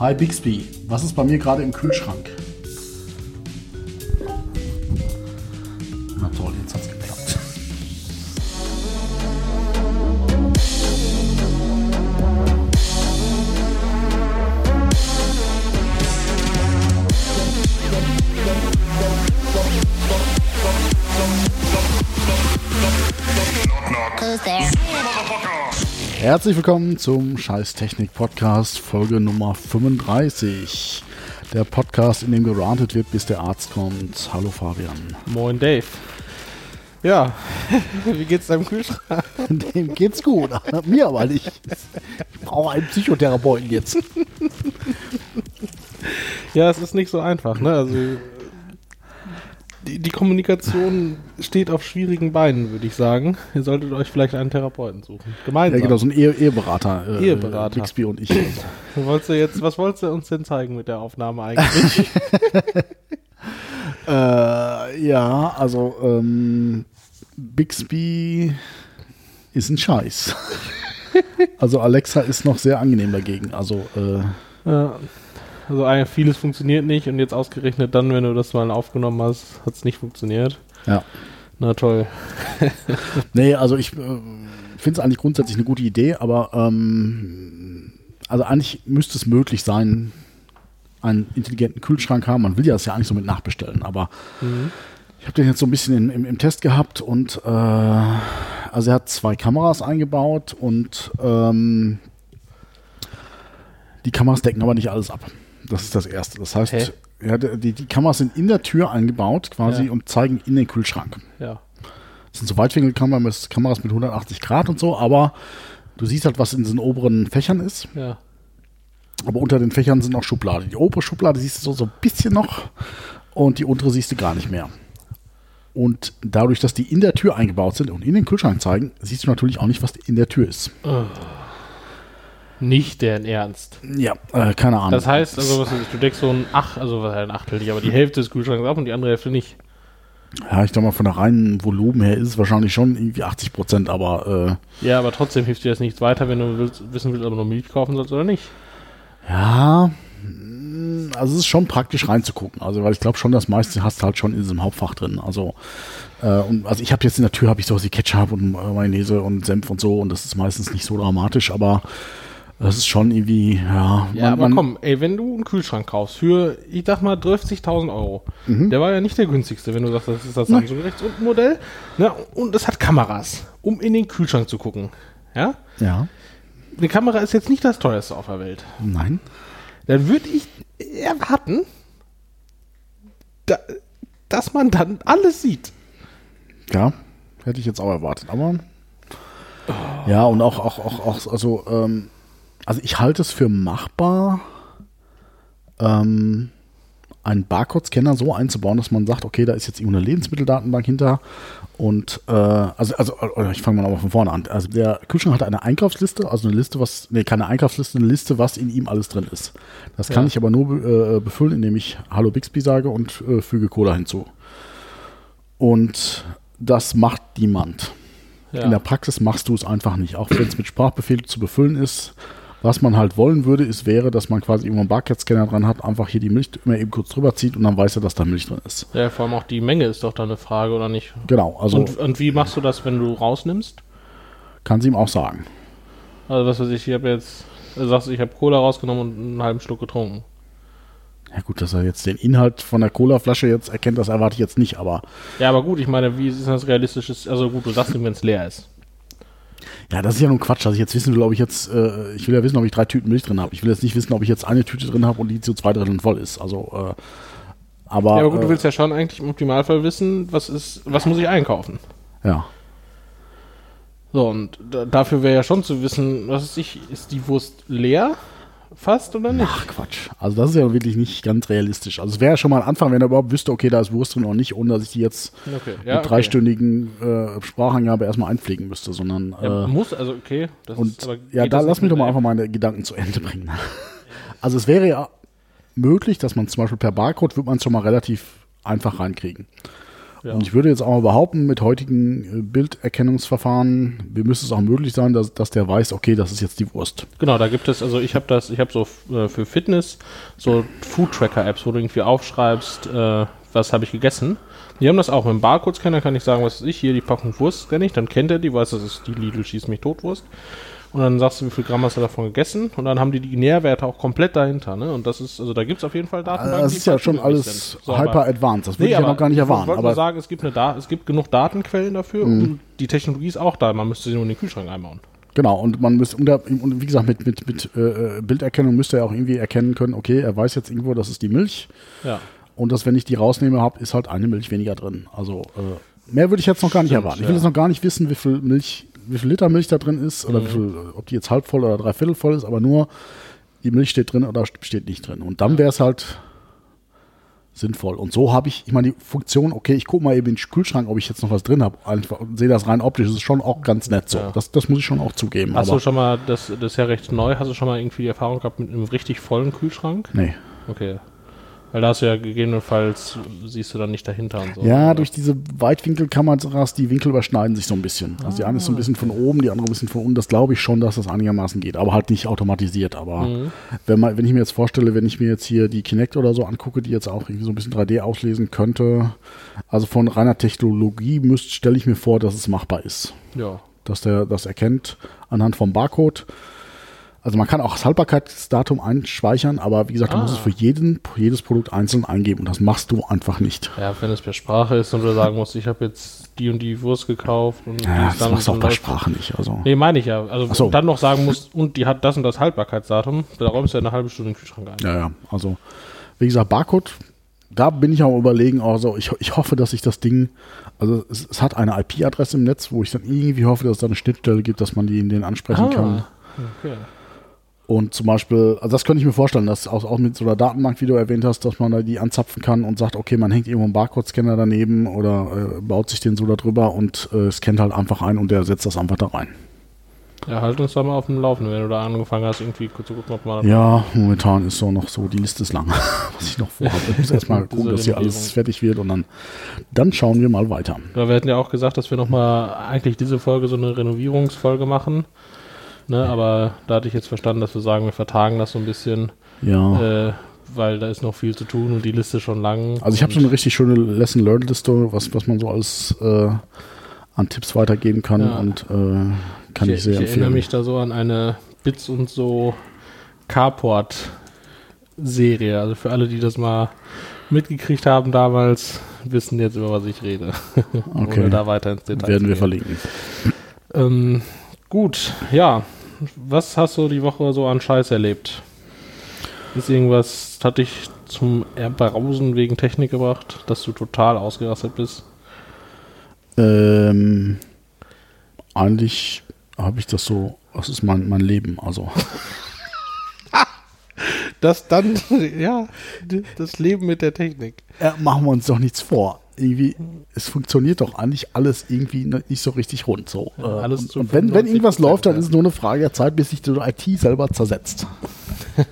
Hi Bixby, was ist bei mir gerade im Kühlschrank? Herzlich willkommen zum Scheißtechnik Podcast, Folge Nummer 35. Der Podcast, in dem gerantet wird, bis der Arzt kommt. Hallo Fabian. Moin Dave. Ja, wie geht's deinem Kühlschrank? Dem geht's gut, mir aber nicht. Ich brauche einen Psychotherapeuten jetzt. Ja, es ist nicht so einfach, ne? Also die, die Kommunikation steht auf schwierigen Beinen, würde ich sagen. Ihr solltet euch vielleicht einen Therapeuten suchen. Gemeinsam. Ja, genau, so ein Ehe Eheberater. Äh, Eheberater. Bixby und ich. Also. Was wolltest du jetzt, was wolltest du uns denn zeigen mit der Aufnahme eigentlich? Äh, ja, also ähm, Bixby ist ein Scheiß. also Alexa ist noch sehr angenehm dagegen. Also äh, ja. Also eigentlich vieles funktioniert nicht und jetzt ausgerechnet dann, wenn du das mal aufgenommen hast, hat es nicht funktioniert. ja. Na toll. Nee, also ich äh, finde es eigentlich grundsätzlich eine gute Idee, aber ähm, also eigentlich müsste es möglich sein, einen intelligenten Kühlschrank haben. Man will ja das ja eigentlich so mit nachbestellen, aber ich habe den jetzt so ein bisschen in, im, im Test gehabt und äh, also er hat zwei Kameras eingebaut und ähm, die Kameras decken aber nicht alles ab. Das ist das Erste. Das heißt, Hä? ja, die, die Kameras sind in der Tür eingebaut quasi Ja. und zeigen in den Kühlschrank. Ja. Das sind so Weitwinkelkameras Kameras mit 180 Grad und so, aber du siehst halt, was in diesen oberen Fächern ist. Ja. Aber unter den Fächern sind auch Schubladen. Die obere Schublade siehst du so, so ein bisschen noch und die untere siehst du gar nicht mehr. Und dadurch, dass die in der Tür eingebaut sind und in den Kühlschrank zeigen, siehst du natürlich auch nicht, was in der Tür ist. Nicht deren Ernst. Ja, äh, keine Ahnung. Das heißt, also was ist, du deckst so ein Ach, also was heißt ein Achtel nicht, aber die Hälfte des Kühlschranks ab und die andere Hälfte nicht. ja, ich glaube mal, von der reinen Volumen her ist es wahrscheinlich schon irgendwie 80 Prozent, aber Ja, aber trotzdem hilft dir das nichts weiter, wenn du willst, wissen willst, ob du noch Milch kaufen sollst oder nicht. äh, ja, mh, also es ist schon praktisch reinzugucken. Also, weil ich glaube schon, das meiste hast du halt schon in diesem Hauptfach drin. Also, äh, und also ich habe jetzt in der Tür habe ich sowas wie Ketchup und äh, Mayonnaise und Senf und so und das ist meistens nicht so dramatisch, aber das ist schon irgendwie, ja. Ja, man- aber man- komm, ey, wenn du einen Kühlschrank kaufst für, ich sag mal, 30.000 Euro, der war ja nicht der günstigste, wenn du sagst, das ist das. Samsung rechts unten Modell, ne, und es hat Kameras, um in den Kühlschrank zu gucken, ja? Ja, Eine Kamera ist jetzt nicht das teuerste auf der Welt. nein. dann würde ich erwarten, da, dass man dann alles sieht. Ja, hätte ich jetzt auch erwartet, aber. Ja, und auch, auch, auch, auch also, ähm, also ich halte es für machbar, ähm, einen Barcode-Scanner so einzubauen, dass man sagt, okay, da ist jetzt irgendeine Lebensmitteldatenbank hinter und äh, also, also ich fange mal aber von vorne an. Also der Kühlschrank hat eine Einkaufsliste, also eine Liste, was, nee, keine Einkaufsliste, eine Liste, was in ihm alles drin ist. Das kann Ja. ich aber nur äh, befüllen, indem ich Hallo Bixby sage und äh, füge Cola hinzu. Und das macht niemand. Ja. In der Praxis machst du es einfach nicht. Auch wenn es mit Sprachbefehl zu befüllen ist. Was man halt wollen würde, ist, wäre, dass man quasi immer einen Barcode-Scanner dran hat, einfach hier die Milch immer eben kurz drüber zieht und dann weiß er, dass da Milch drin ist. ja, vor allem auch die Menge ist doch da eine Frage, oder nicht? Genau, also und, und wie machst du das, wenn du rausnimmst? kann sie ihm auch sagen. Also was weiß ich, ich habe jetzt, du sagst, ich habe Cola rausgenommen und einen halben Schluck getrunken. Ja gut, dass er jetzt den Inhalt von der Colaflasche jetzt erkennt, das erwarte ich jetzt nicht, aber Ja, aber gut, ich meine, wie ist das realistisches, also gut, du sagst ihm, wenn es leer ist. Ja, das ist ja nun Quatsch, dass ich jetzt wissen will, ob ich jetzt, äh, ich will ja wissen, ob ich drei Tüten Milch drin habe. Ich will jetzt nicht wissen, ob ich jetzt eine Tüte drin habe und die zu zwei Dritteln voll ist. Also, äh, aber, Ja, aber gut, du äh, willst ja schon eigentlich im Optimalfall wissen, was ist, was muss ich einkaufen? ja. So, und da, dafür wäre ja schon zu wissen, was ist ich, ist die Wurst leer? Fast oder nicht? Ach Quatsch. Also das ist ja wirklich nicht ganz realistisch. Also es wäre ja schon mal ein Anfang, wenn er überhaupt wüsste, okay, da ist Wurst drin oder nicht, ohne dass ich die jetzt Okay, mit ja, okay. dreistündigen äh, Sprachangabe erstmal einpflegen müsste, sondern Ja, äh, muss, also okay. Das und ist, ja, da lass mich doch mit mal einfach meine Gedanken zu Ende bringen. Also es wäre ja möglich, dass man zum Beispiel per Barcode wird man es schon mal relativ einfach reinkriegen. Ja. Und ich würde jetzt auch mal behaupten, mit heutigen äh, Bilderkennungsverfahren, wie müsste es auch möglich sein, dass, dass der weiß, okay, das ist jetzt die Wurst. Genau, da gibt es, also ich habe das, ich habe so äh, für Fitness so Food-Tracker-Apps, wo du irgendwie aufschreibst, äh, was habe ich gegessen. Die haben das auch mit dem Barcode-Scanner, kann ich sagen, was weiß ich, hier die Packung Wurst scanne ich, dann kennt er die, weiß, das ist die Lidl schießt mich Totwurst. Und dann sagst du, wie viel Gramm hast du davon gegessen und dann haben die die Nährwerte auch komplett dahinter. Ne? Und das ist, also da gibt es auf jeden Fall Datenbanken. Das ist ja schon alles. So, hyper advanced. Das würde Nee, ich ja noch gar nicht Ich erwarten. wollte nur Aber sagen, es gibt, eine da es gibt genug Datenquellen dafür Mhm. und die Technologie ist auch da. Man müsste sie nur in den Kühlschrank einbauen. genau, und man müsste, und wie gesagt, mit, mit, mit äh, Bilderkennung müsste er auch irgendwie erkennen können, okay, er weiß jetzt irgendwo, das ist die Milch. Ja. Und dass, wenn ich die rausnehme, habe, ist halt eine Milch weniger drin. Also äh, mehr würde ich jetzt noch gar nicht Stimmt, erwarten. Ich will ja. jetzt noch gar nicht wissen, wie viel Milch, wie viel Liter Milch da drin ist oder wie viel, ob die jetzt halb voll oder dreiviertel voll ist, aber nur die Milch steht drin oder steht nicht drin. Und dann wäre es halt sinnvoll. Und so habe ich, ich meine, die Funktion, okay, ich gucke mal eben in den Kühlschrank, ob ich jetzt noch was drin habe. Einfach und sehe das rein optisch, das ist schon auch ganz nett so. Ja. Das, das muss ich schon auch zugeben. Hast du schon mal, das, das ist ja recht neu, hast du schon mal irgendwie die Erfahrung gehabt mit einem richtig vollen Kühlschrank? nee. Okay. Weil da hast du ja gegebenenfalls, siehst du dann nicht dahinter und so. Ja, Oder? durch diese Weitwinkelkameras, die Winkel überschneiden sich so ein bisschen. Also die eine ist so ein bisschen von oben, die andere ein bisschen von unten. Das glaube ich schon, dass das einigermaßen geht, aber halt nicht automatisiert. Aber Mhm. wenn, man, wenn ich mir jetzt vorstelle, wenn ich mir jetzt hier die Kinect oder so angucke, die jetzt auch irgendwie so ein bisschen 3D auslesen könnte, also von reiner Technologie müsst, stelle ich mir vor, dass es machbar ist. Ja. Dass der das erkennt anhand vom Barcode. Also man kann auch das Haltbarkeitsdatum einspeichern, aber wie gesagt, du musst Ah. es für jeden, jedes Produkt einzeln eingeben und das machst du einfach nicht. Ja, wenn es per Sprache ist und du sagen musst, ich habe jetzt die und die Wurst gekauft und Ja, das dann machst du auch läuft- Sprache nicht. Also. Nee, meine ich ja. Also so. dann noch sagen musst, und die hat das und das Haltbarkeitsdatum, da räumst du ja eine halbe Stunde in den Kühlschrank ein. Ja, ja. Also, wie gesagt, Barcode, da bin ich am überlegen, also ich, ich hoffe, dass ich das Ding, also es, es hat eine IP-Adresse im Netz, wo ich dann irgendwie hoffe, dass es da eine Schnittstelle gibt, dass man die in den ansprechen kann. okay. Und zum Beispiel, also das könnte ich mir vorstellen, dass auch, auch mit so einer Datenbank, wie du erwähnt hast, dass man da die anzapfen kann und sagt, okay, man hängt irgendwo einen Barcode-Scanner daneben oder äh, baut sich den so da drüber und äh, scannt halt einfach ein und der setzt das einfach da rein. Ja, halt uns da mal auf dem Laufenden, wenn du da angefangen hast, irgendwie kurz zu gucken, ob man Ja, momentan ist so noch so, die Liste ist lang, was ich noch vorhabe. Ich muss erstmal gucken, dass hier alles fertig wird und dann, dann schauen wir mal weiter. Ja, wir hatten ja auch gesagt, dass wir nochmal eigentlich diese Folge so eine Renovierungsfolge machen. Ne, aber da hatte ich jetzt verstanden, dass wir sagen, wir vertagen das so ein bisschen, Ja. äh, weil da ist noch viel zu tun und die Liste schon lang. also ich habe so eine richtig schöne Lesson-Learned-Liste, was, was man so alles äh, an Tipps weitergeben kann Ja. und äh, kann ich, sehr ich erinnere empfehlen. mich da so an eine Bits und so Carport-Serie. Also für alle, die das mal mitgekriegt haben damals, wissen jetzt, über was ich rede. Okay. Ohne da weiter ins Detail Werden wir verlinken. Ähm, gut, ja. Was hast du die Woche so an Scheiß erlebt? Ist irgendwas, hat dich zum Erbrausen wegen Technik gebracht, dass du total ausgerastet bist? Ähm, eigentlich habe ich das so, das ist mein, mein Leben. Also Das dann, ja, das Leben mit der Technik. ja, machen wir uns doch nichts vor. Irgendwie, es funktioniert doch eigentlich alles irgendwie ne- nicht so richtig rund. So. Ja, Äh, alles und, und wenn, wenn irgendwas 95%, läuft, dann ist es nur eine Frage der Zeit, bis sich die IT selber zersetzt.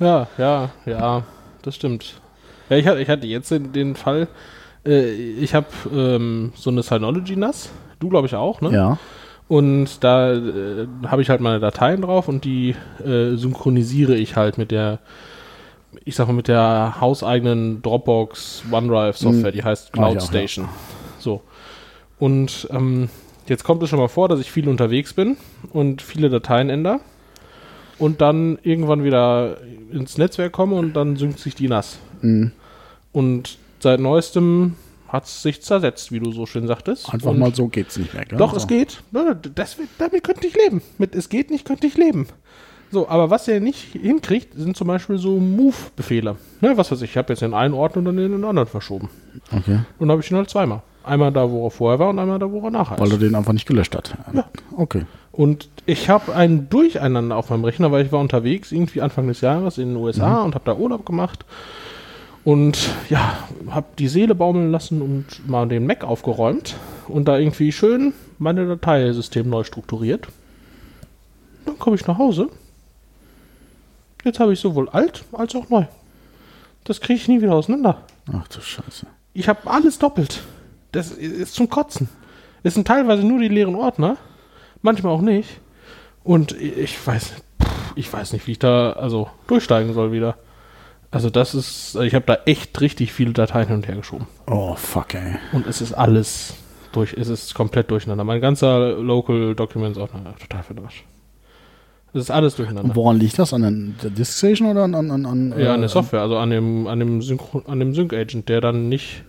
Ja, ja, ja, das stimmt. Ja, ich hatte, ich hatte jetzt den, den Fall, äh, ich habe ähm, so eine Synology NAS, du glaube ich auch, ne? Ja. Und da äh, habe ich halt meine Dateien drauf und die äh, synchronisiere ich halt mit der, ich sag mal, mit der hauseigenen Dropbox OneDrive Software, Mhm. die heißt ich Cloud auch, Station. So. Und ähm, jetzt kommt es schon mal vor, dass ich viel unterwegs bin und viele Dateien ändere und dann irgendwann wieder ins Netzwerk komme und dann synkt sich die NAS. Mhm. Und seit neuestem hat es sich zersetzt, wie du so schön sagtest. Einfach und mal so geht's nicht mehr. Gell? doch, so. es geht. Ne, Das, damit könnte ich leben. Mit es geht nicht, könnte ich leben. So, aber was er nicht hinkriegt, sind zum Beispiel so Move-Befehle. Ne, was weiß ich, ich habe jetzt den einen Ort und dann in den anderen verschoben. Okay. Und dann habe ich ihn halt zweimal. Einmal da, wo er vorher war und einmal da, wo er nachher Weil ist. er den einfach nicht gelöscht hat. Ja. Okay. Und ich habe ein Durcheinander auf meinem Rechner, weil ich war unterwegs, irgendwie Anfang des Jahres in den USA und habe da Urlaub gemacht. Und ja, habe die Seele baumeln lassen und mal den Mac aufgeräumt und da irgendwie schön meine Dateisystem neu strukturiert. Dann komme ich nach Hause. Jetzt habe ich sowohl alt als auch neu. Das kriege ich nie wieder auseinander. Ach du Scheiße. Ich habe alles doppelt. Das ist zum Kotzen. Es sind teilweise nur die leeren Ordner, manchmal auch nicht. Und ich weiß, ich weiß nicht, wie ich da also durchsteigen soll wieder. Also das ist, ich habe da echt richtig viele Dateien hin und her geschoben. Oh, fuck, ey. Und es ist alles durch, es ist komplett durcheinander. Mein ganzer Local Documents Ordner total verdascht. Es ist alles durcheinander. Und woran liegt das? An der Disk Station oder an, an, an, an Ja, an äh, der Software, also an dem, an dem, Synchro, an dem Sync-Agent, der dann nicht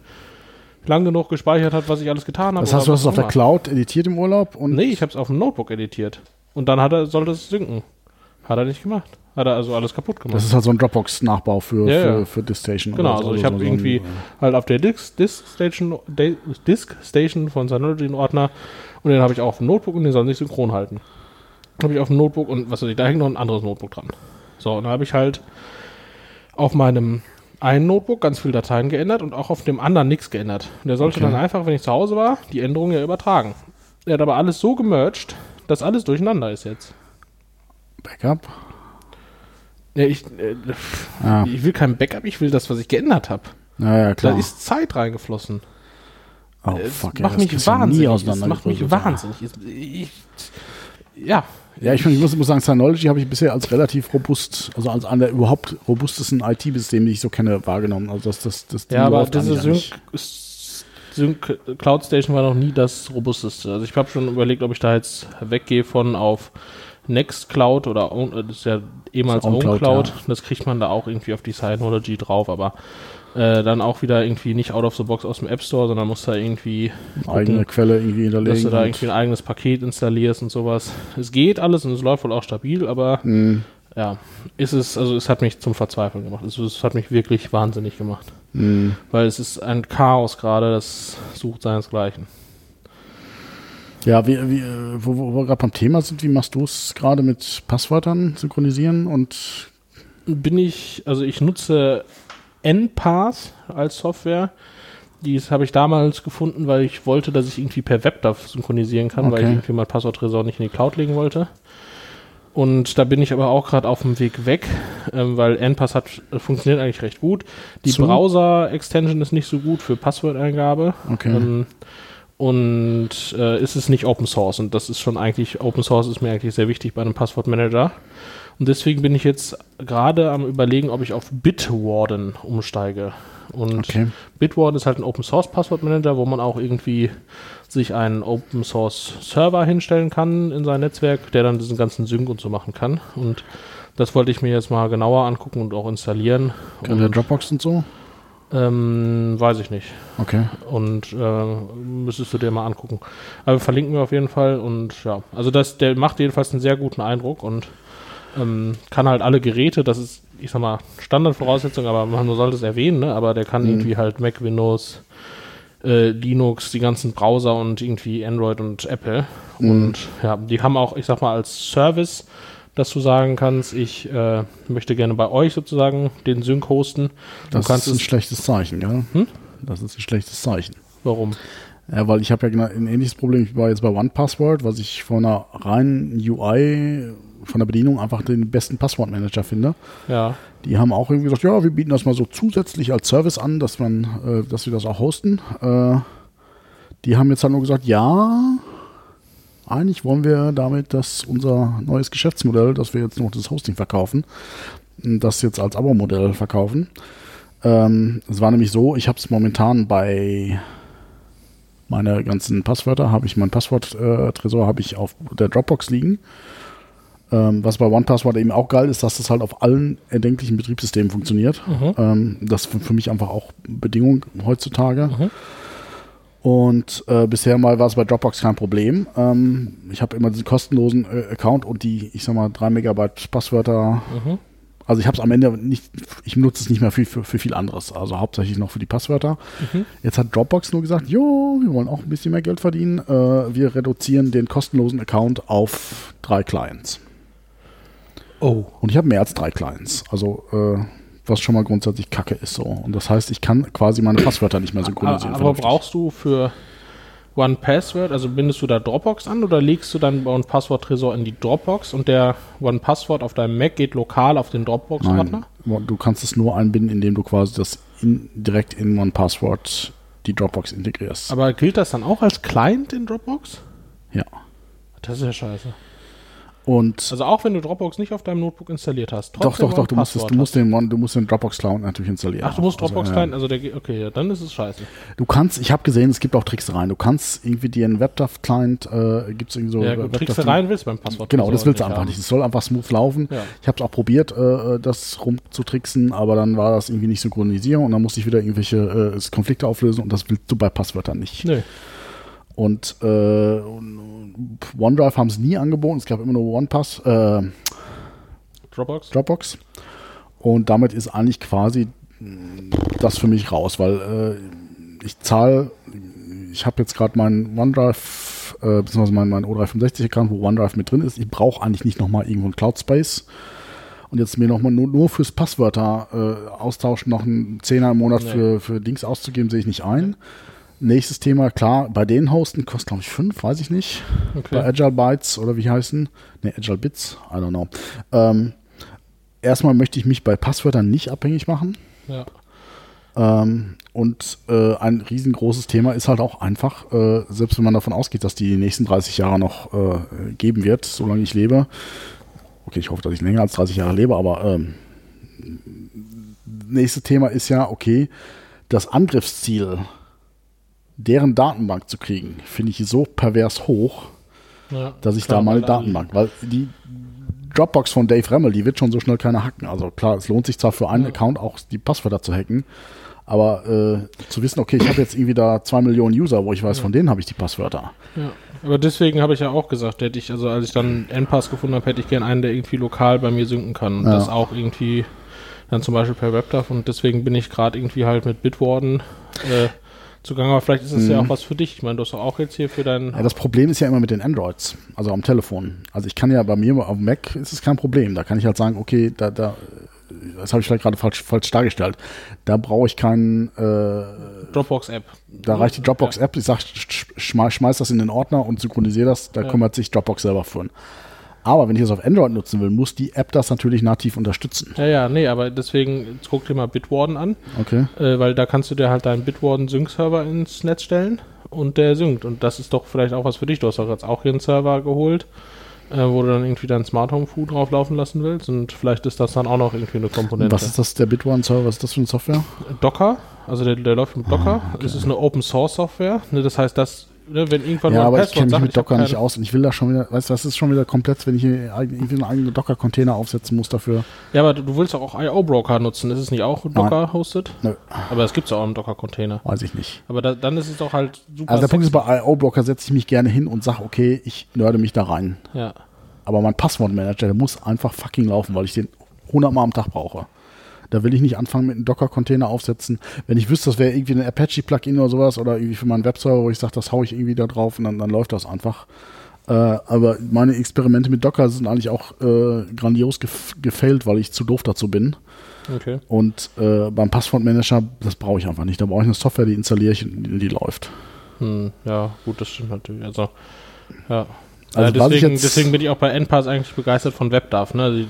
lang genug gespeichert hat, was ich alles getan habe. Das heißt, du hast es auf der Cloud editiert im Urlaub und. Nee, ich habe es auf dem Notebook editiert. Und dann hat er, sollte es synken. Hat er nicht gemacht. Hat er also alles kaputt gemacht. das ist halt so ein Dropbox-Nachbau für, Ja, für, für Disk Station. Genau, oder so, also ich so- habe so irgendwie äh, halt auf der Disk, Disk Station, De- Disk Station von Synology einen Ordner und den habe ich auch auf dem Notebook und den soll nicht synchron halten. Habe ich auf dem Notebook und was weiß ich, da hängt noch ein anderes Notebook dran. So, und da habe ich halt auf meinem einen Notebook ganz viele Dateien geändert und auch auf dem anderen nichts geändert. Und der sollte Okay. dann einfach, wenn ich zu Hause war, die Änderungen ja übertragen. Er hat aber alles so gemerged, dass alles durcheinander ist jetzt. Backup. Ja, ich, äh, Ja, ich will kein Backup, ich will das, was ich geändert habe. ja, ja Da klar. ist Zeit reingeflossen. oh, Es fuck, ey, macht das mich wahnsinnig. Es macht mich wahnsinnig. Es- Ich, ja. Ja, ich, ich muss, muss sagen, Synology habe ich bisher als relativ robust, also als einer der überhaupt robustesten IT-Systeme, die ich so kenne, wahrgenommen. Also das, das, das Ding Ja, aber diese Sync, Sync Cloud Station war noch nie das robusteste. Also ich habe schon überlegt, ob ich da jetzt weggehe von auf Nextcloud oder Own, das ist ja ehemals OwnCloud, OwnCloud. ja. Das kriegt man da auch irgendwie auf die Synology drauf, aber äh, dann auch wieder irgendwie nicht out of the box aus dem App Store, sondern muss da irgendwie nicht. eigene Quelle irgendwie hinterlegen. dass du da irgendwie ein eigenes Paket installierst und sowas. Es geht alles und es läuft wohl auch stabil, aber Hm, ja, ist es, also es hat mich zum Verzweifeln gemacht. Es, es hat mich wirklich wahnsinnig gemacht. hm. Weil es ist ein Chaos gerade, das sucht seinesgleichen. Ja, wie, wie, wo, wo wir gerade beim Thema sind, wie machst du es gerade mit Passwörtern synchronisieren und Bin ich, also ich nutze NPath als Software. Dies habe ich damals gefunden, weil ich wollte, dass ich irgendwie per WebDAV synchronisieren kann, weil ich Okay. irgendwie mein Passworttresor nicht in die Cloud legen wollte. Und da bin ich aber auch gerade auf dem Weg weg, ähm, weil NPass hat, funktioniert eigentlich recht gut. Die. Browser-Extension ist nicht so gut für Passworteingabe. okay. Ähm, und äh, ist es nicht Open Source. Und das ist schon eigentlich, Open Source ist mir eigentlich sehr wichtig bei einem Passwortmanager. Und deswegen bin ich jetzt gerade am überlegen, ob ich auf Bitwarden umsteige. Und Okay. Bitwarden ist halt ein Open Source Passwortmanager, wo man auch irgendwie sich einen Open Source Server hinstellen kann in sein Netzwerk, der dann diesen ganzen Sync und so machen kann. Und das wollte ich mir jetzt mal genauer angucken und auch installieren. Kann der Und, Dropbox und so? ähm, weiß ich nicht. Okay. Und äh, müsstest du dir mal angucken. Aber verlinken wir auf jeden Fall. Und ja, also das, der macht jedenfalls einen sehr guten Eindruck und ähm, kann halt alle Geräte, das ist, ich sag mal, Standardvoraussetzung, aber man sollte es erwähnen, ne? aber der kann Mhm. irgendwie halt Mac, Windows, äh, Linux, die ganzen Browser und irgendwie Android und Apple. Mhm. Und ja, die haben auch, ich sag mal, als Service, dass du sagen kannst, ich äh, möchte gerne bei euch sozusagen den Sync hosten. Das du kannst ist ein es. schlechtes Zeichen, gell? Hm? Das ist ein schlechtes Zeichen. Warum? Ja, weil ich habe ja genau ein ähnliches Problem. Ich war jetzt bei OnePassword, was ich von einer reinen UI, von der Bedienung einfach den besten Passwortmanager finde. Ja. Die haben auch irgendwie gesagt, ja, wir bieten das mal so zusätzlich als Service an, dass man, äh, dass wir das auch hosten. Äh, die haben jetzt halt nur gesagt, ja, eigentlich wollen wir damit, dass unser neues Geschäftsmodell, dass wir jetzt noch das Hosting verkaufen, das jetzt als Abo-Modell verkaufen. Ähm, es war nämlich so, ich habe es momentan bei meine ganzen Passwörter, habe ich mein Passwort-Tresor habe ich auf der Dropbox liegen. Ähm, was bei OnePassword eben auch geil ist, dass das halt auf allen erdenklichen Betriebssystemen funktioniert. Mhm. Ähm, das ist für, mich einfach auch Bedingung heutzutage. Mhm. Und äh, bisher mal war es bei Dropbox kein Problem. Ähm, ich habe immer diesen kostenlosen äh, Account und die, ich sag mal, 3 Megabyte Passwörter. Mhm. Also ich habe es am Ende nicht, ich nutze es nicht mehr für, für, für viel anderes. Also hauptsächlich noch für die Passwörter. Mhm. Jetzt hat Dropbox nur gesagt, jo, wir wollen auch ein bisschen mehr Geld verdienen. Äh, wir reduzieren den kostenlosen Account auf drei Clients. Oh. Und ich habe mehr als drei Clients. Also, äh, was schon mal grundsätzlich kacke ist so. Und das heißt, ich kann quasi meine Passwörter nicht mehr synchronisieren. Aber, aber brauchst du für, One Password, also bindest du da Dropbox an oder legst du dann One Password Tresor in die Dropbox und der One Password auf deinem Mac geht lokal auf den Dropbox-Ordner? Du kannst es nur einbinden, indem du quasi das in, direkt in One Password die Dropbox integrierst. Aber gilt das dann auch als Client in Dropbox? Ja. Das ist ja scheiße. Und Also auch wenn du Dropbox nicht auf deinem Notebook installiert hast. doch, trotzdem doch, doch, du musst, du musst den du musst den Dropbox Cloud natürlich installieren. Ach, du musst Also, Dropbox. Client, also der geht, okay, ja, dann ist es scheiße. Du kannst, ich habe gesehen, es gibt auch Tricks rein. Du kannst irgendwie dir einen WebDAV Client, äh, gibt es irgendwie so Ja, gut, du rein, willst du beim Passwort. Genau, das willst du einfach haben. nicht. Es soll einfach smooth laufen. Ja. Ich habe es auch probiert, äh, das rumzutricksen, aber dann war das irgendwie nicht synchronisieren und dann musste ich wieder irgendwelche äh, Konflikte auflösen und das willst du bei Passwörtern nicht. Nö. Und äh, OneDrive haben es nie angeboten. Es gab immer nur OnePass, äh, Dropbox? Dropbox. Und damit ist eigentlich quasi das für mich raus, weil äh, ich zahle, ich habe jetzt gerade meinen OneDrive, äh, beziehungsweise meinen mein O365-Account, wo OneDrive mit drin ist. Ich brauche eigentlich nicht nochmal irgendwo einen Cloud Space. Und jetzt mir nochmal nur, nur fürs Passwörter äh, austauschen, noch einen Zehner im Monat Nee. für, für Dings auszugeben, sehe ich nicht ein. Nächstes Thema, klar, bei den Hosten kostet, glaube ich, fünf, weiß ich nicht. Bei Okay. Agile Bytes oder wie heißen? Ne, Agile Bits, I don't know. Ähm, erstmal möchte ich mich bei Passwörtern nicht abhängig machen. Ja. Ähm, und äh, ein riesengroßes Thema ist halt auch einfach, äh, selbst wenn man davon ausgeht, dass die nächsten 30 Jahre noch äh, geben wird, solange ich lebe. Okay, ich hoffe, dass ich länger als 30 Jahre lebe, aber ähm, nächstes Thema ist ja, okay, das Angriffsziel, deren Datenbank zu kriegen, finde ich so pervers hoch, ja. dass ich Klar, da mal eine Datenbank, weil die Dropbox von Dave Remmel, die wird schon so schnell keiner hacken. Also klar, es lohnt sich zwar für einen Account auch die Passwörter zu hacken, aber äh, zu wissen, okay, ich habe jetzt irgendwie da zwei Millionen User, wo ich weiß, von denen habe ich die Passwörter. Ja. Aber deswegen habe ich ja auch gesagt, hätte ich, also als ich dann Endpass gefunden habe, hätte ich gern einen, der irgendwie lokal bei mir synken kann. Und Ja. das auch irgendwie dann zum Beispiel per WebDAV. Und deswegen bin ich gerade irgendwie halt mit Bitwarden äh, zugange. Aber vielleicht ist es ja auch was für dich. Ich meine, du hast auch jetzt hier für deinen. Mhm. Ja, das Problem ist ja immer mit den Androids, also am Telefon. Also ich kann ja bei mir auf dem Mac ist es kein Problem. Da kann ich halt sagen, okay, da, da das habe ich vielleicht gerade falsch, falsch dargestellt. Da brauche ich keinen, äh, Dropbox-App. da reicht die Dropbox-App, ich sage, schmeiß, schmeiß das in den Ordner und synchronisiere das, da Ja. kümmert sich Dropbox selber von. Aber wenn ich das auf Android nutzen will, muss die App das natürlich nativ unterstützen. Ja, ja, nee, aber deswegen guck dir mal Bitwarden an, Okay. äh, weil da kannst du dir halt deinen Bitwarden-Sync-Server ins Netz stellen und der synkt. Und das ist doch vielleicht auch was für dich. Du hast doch jetzt auch hier einen Server geholt, äh, wo du dann irgendwie dein Smart Home Food drauf laufen lassen willst und vielleicht ist das dann auch noch irgendwie eine Komponente. was ist das, der Bitwarden-Server? Was ist das für eine Software? Docker, also der, der läuft mit Docker. Es ist eine Open Source Software. Ne, das heißt, dass, ne, wenn irgendwann Ja, mal ein aber ich kenne mich sagt, mit Docker nicht aus und ich will da schon wieder, weißt du, das ist schon wieder komplett, wenn ich irgendwie einen eigenen Docker-Container aufsetzen muss dafür. Ja, aber du, willst auch IO-Broker nutzen. Ist es nicht auch Docker hosted? Nö, Aber es gibt ja auch im Docker-Container. weiß ich nicht. Aber da, dann ist es doch halt super. Also der Punkt ist, bei IO-Blocker setze ich mich gerne hin und sage, okay, ich nörde mich da rein. Ja. Aber mein Passwortmanager, der muss einfach fucking laufen, weil ich den 100 Mal am Tag brauche. Da will ich nicht anfangen mit einem Docker-Container aufsetzen. Wenn ich wüsste, das wäre irgendwie ein Apache-Plugin oder sowas oder irgendwie für meinen Webserver, wo ich sage, das haue ich irgendwie da drauf und dann, dann läuft das einfach. Äh, aber meine Experimente mit Docker sind eigentlich auch äh, grandios gef gefailt, weil ich zu doof dazu bin. Okay. Und äh, beim Passwortmanager, das brauche ich einfach nicht. Da brauche ich eine Software, die installiere ich und die, die läuft. Hm, ja, gut, das stimmt natürlich. Also, ja. Also ja deswegen, deswegen bin ich auch bei Endpass eigentlich begeistert von WebDAV. Ne? Also,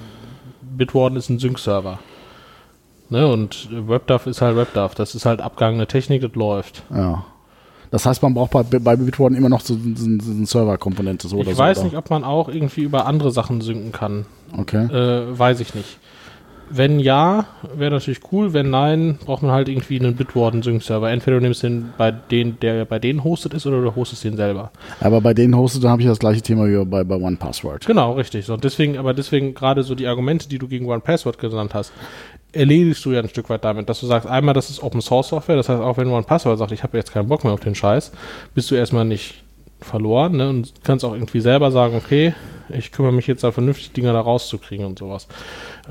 Bitwarden ist ein Sync-Server. Ne? Und WebDAV ist halt WebDAV. Das ist halt abgegangene Technik, das läuft. Ja. Das heißt, man braucht bei, bei Bitwarden immer noch so, so, so eine Serverkomponente. So oder Ich so, weiß oder? nicht, ob man auch irgendwie über andere Sachen synken kann. Okay. Äh, weiß ich nicht. Wenn ja, wäre natürlich cool. Wenn nein, braucht man halt irgendwie einen Bitwarden-Sync-Server. Entweder du nimmst den bei den, der bei denen hostet ist, oder du hostest den selber. Aber bei denen hostet, da habe ich das gleiche Thema wie bei, bei OnePassword. Genau, richtig. So, deswegen, aber deswegen gerade so die Argumente, die du gegen OnePassword genannt hast, erledigst du ja ein Stück weit damit, dass du sagst, einmal, das ist Open Source Software, das heißt, auch wenn OnePassword sagt, ich habe jetzt keinen Bock mehr auf den Scheiß, bist du erstmal nicht verloren ne? und kannst auch irgendwie selber sagen, okay, ich kümmere mich jetzt da vernünftig Dinger da rauszukriegen und sowas.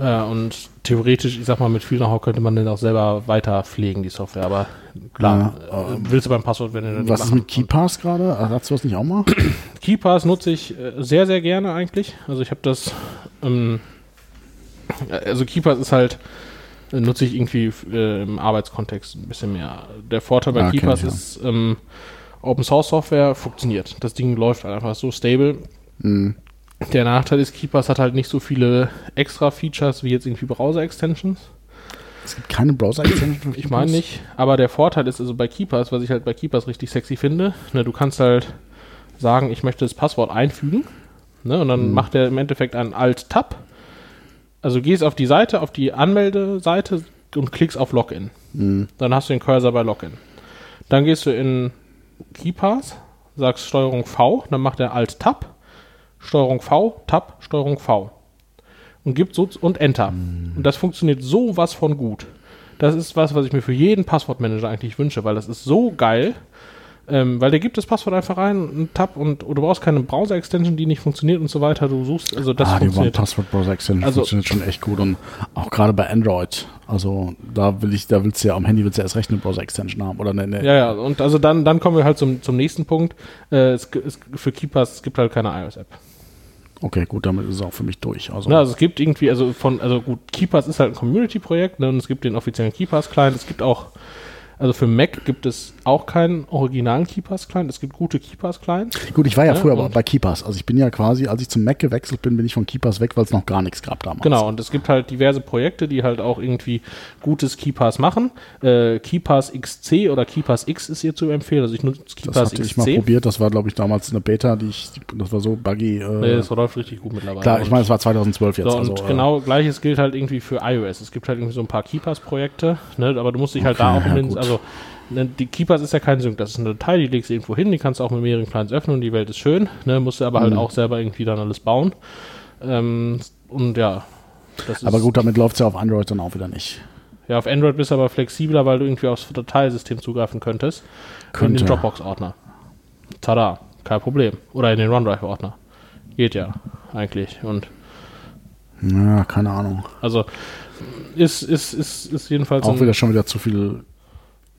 Äh, und theoretisch, ich sag mal, mit viel Know-how könnte man den auch selber weiter pflegen, die Software, aber klar, Ja, äh, willst du beim Passwort, wenn du Was ist mit KeyPass gerade? Ach, Hast du das nicht auch mal? KeyPass nutze ich äh, sehr, sehr gerne eigentlich. Also ich habe das, ähm, also KeyPass ist halt, äh, nutze ich irgendwie äh, im Arbeitskontext ein bisschen mehr. Der Vorteil bei Ah, kenn KeyPass ich, ja. ist, ähm, Open Source Software funktioniert. Das Ding läuft halt einfach so stable. Mhm. Der Nachteil ist, Keepers hat halt nicht so viele extra Features wie jetzt irgendwie Browser-Extensions. Es gibt keine Browser-Extension Ich meine nicht, aber der Vorteil ist also bei Keepers, was ich halt bei Keepers richtig sexy finde, ne, du kannst halt sagen, ich möchte das Passwort einfügen ne, und dann Mhm. macht er im Endeffekt einen Alt-Tab. Also gehst auf die Seite, auf die Anmeldeseite und klickst auf Login. Mhm. Dann hast du den Cursor bei Login. Dann gehst du in KeyPass, sagst Steuerung V, dann macht er Alt-Tab, Steuerung V, Tab, Steuerung V. Und gibt so und Enter. Und das funktioniert so was von gut. Das ist was, was ich mir für jeden Passwortmanager eigentlich wünsche, weil das ist so geil. Ähm, weil der gibt das Passwort einfach rein, einen Tab und du brauchst keine Browser-Extension, die nicht funktioniert und so weiter. Du suchst, also das ah, die funktioniert. One-Password-Browser-Extension Also- funktioniert schon echt gut und auch gerade bei Android. Also da will ich, da willst du ja am Handy willst du ja erst recht eine Browser-Extension haben oder eine, eine Ja, ja, und also dann, dann kommen wir halt zum, zum nächsten Punkt. Äh, es, es, für Keepers, es gibt halt keine iOS-App. Okay, gut, damit ist es auch für mich durch. Also, Ne, also es gibt irgendwie, also von, also gut, Keepers ist halt ein Community-Projekt, ne, und es gibt den offiziellen Keepers-Client, es gibt auch, also für Mac gibt es auch keinen originalen Keepers-Client, es gibt gute Keepers-Clients. gut, ich war ja Ja, früher und- aber bei Keepers. Also ich bin ja quasi, als ich zum Mac gewechselt bin, bin ich von Keepers weg, weil es noch gar nichts gab damals. Genau, und es gibt halt diverse Projekte, die halt auch irgendwie gutes Keepers machen. Äh, Keepers XC oder Keepers X ist hier zu empfehlen, also ich nutze Das Keepers hatte ich mal XC. probiert. Das war, glaube ich, damals eine Beta, die ich, das war so buggy. Äh, Nee, das läuft richtig gut mittlerweile. klar, ich meine, es war 2012 jetzt. So, also, und äh, genau gleiches gilt halt irgendwie für iOS. Es gibt halt irgendwie so ein paar Keepers-Projekte, ne, aber du musst dich halt da Okay, auch ja, den, gut. Also ne, die Keepers ist ja kein Sync, das ist eine Datei, die legst du irgendwo hin, die kannst du auch mit mehreren Clients öffnen und die Welt ist schön, ne, musst du aber halt Mhm. auch selber irgendwie dann alles bauen. Ähm, und ja, aber gut, damit läuft es ja auf Android dann auch wieder nicht. ja, auf Android bist du aber flexibler, weil du irgendwie aufs Dateisystem zugreifen könntest. In Könnte. den Dropbox-Ordner. Tada, kein Problem. Oder in den OneDrive-Ordner. Geht ja, eigentlich. Und Ja, keine Ahnung. also ist, ist, ist, ist jedenfalls Auch wieder schon wieder zu viel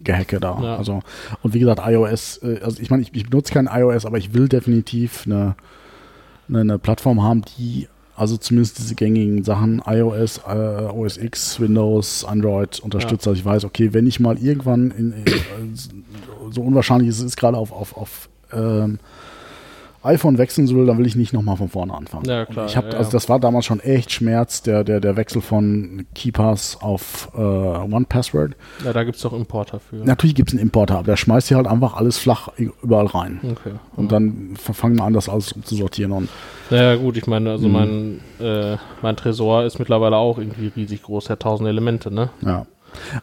Gehacke da. Ja. Also, und wie gesagt, iOS, äh, also ich meine, ich, ich benutze kein iOS, aber ich will definitiv eine, eine, eine Plattform haben, die also zumindest diese gängigen Sachen, iOS, äh, OS X, Windows, Android unterstützt, dass ich weiß, okay, wenn ich mal irgendwann in, in, äh, so unwahrscheinlich es ist, gerade auf, auf, auf ähm, iPhone wechseln will, dann will ich nicht nochmal von vorne anfangen. Ja, klar, Und ich habe, ja, also das war damals schon echt Schmerz, der, der, der Wechsel von KeyPass auf äh, OnePassword. Ja, da gibt es doch Importer für. Natürlich gibt es einen Importer, aber der schmeißt hier halt einfach alles flach überall rein. Okay. Und dann fangen wir an, das alles umzusortieren. Und Naja, gut, ich meine, Mhm. also mein, äh, mein Tresor ist mittlerweile auch irgendwie riesig groß, der hat tausend Elemente, ne? ja.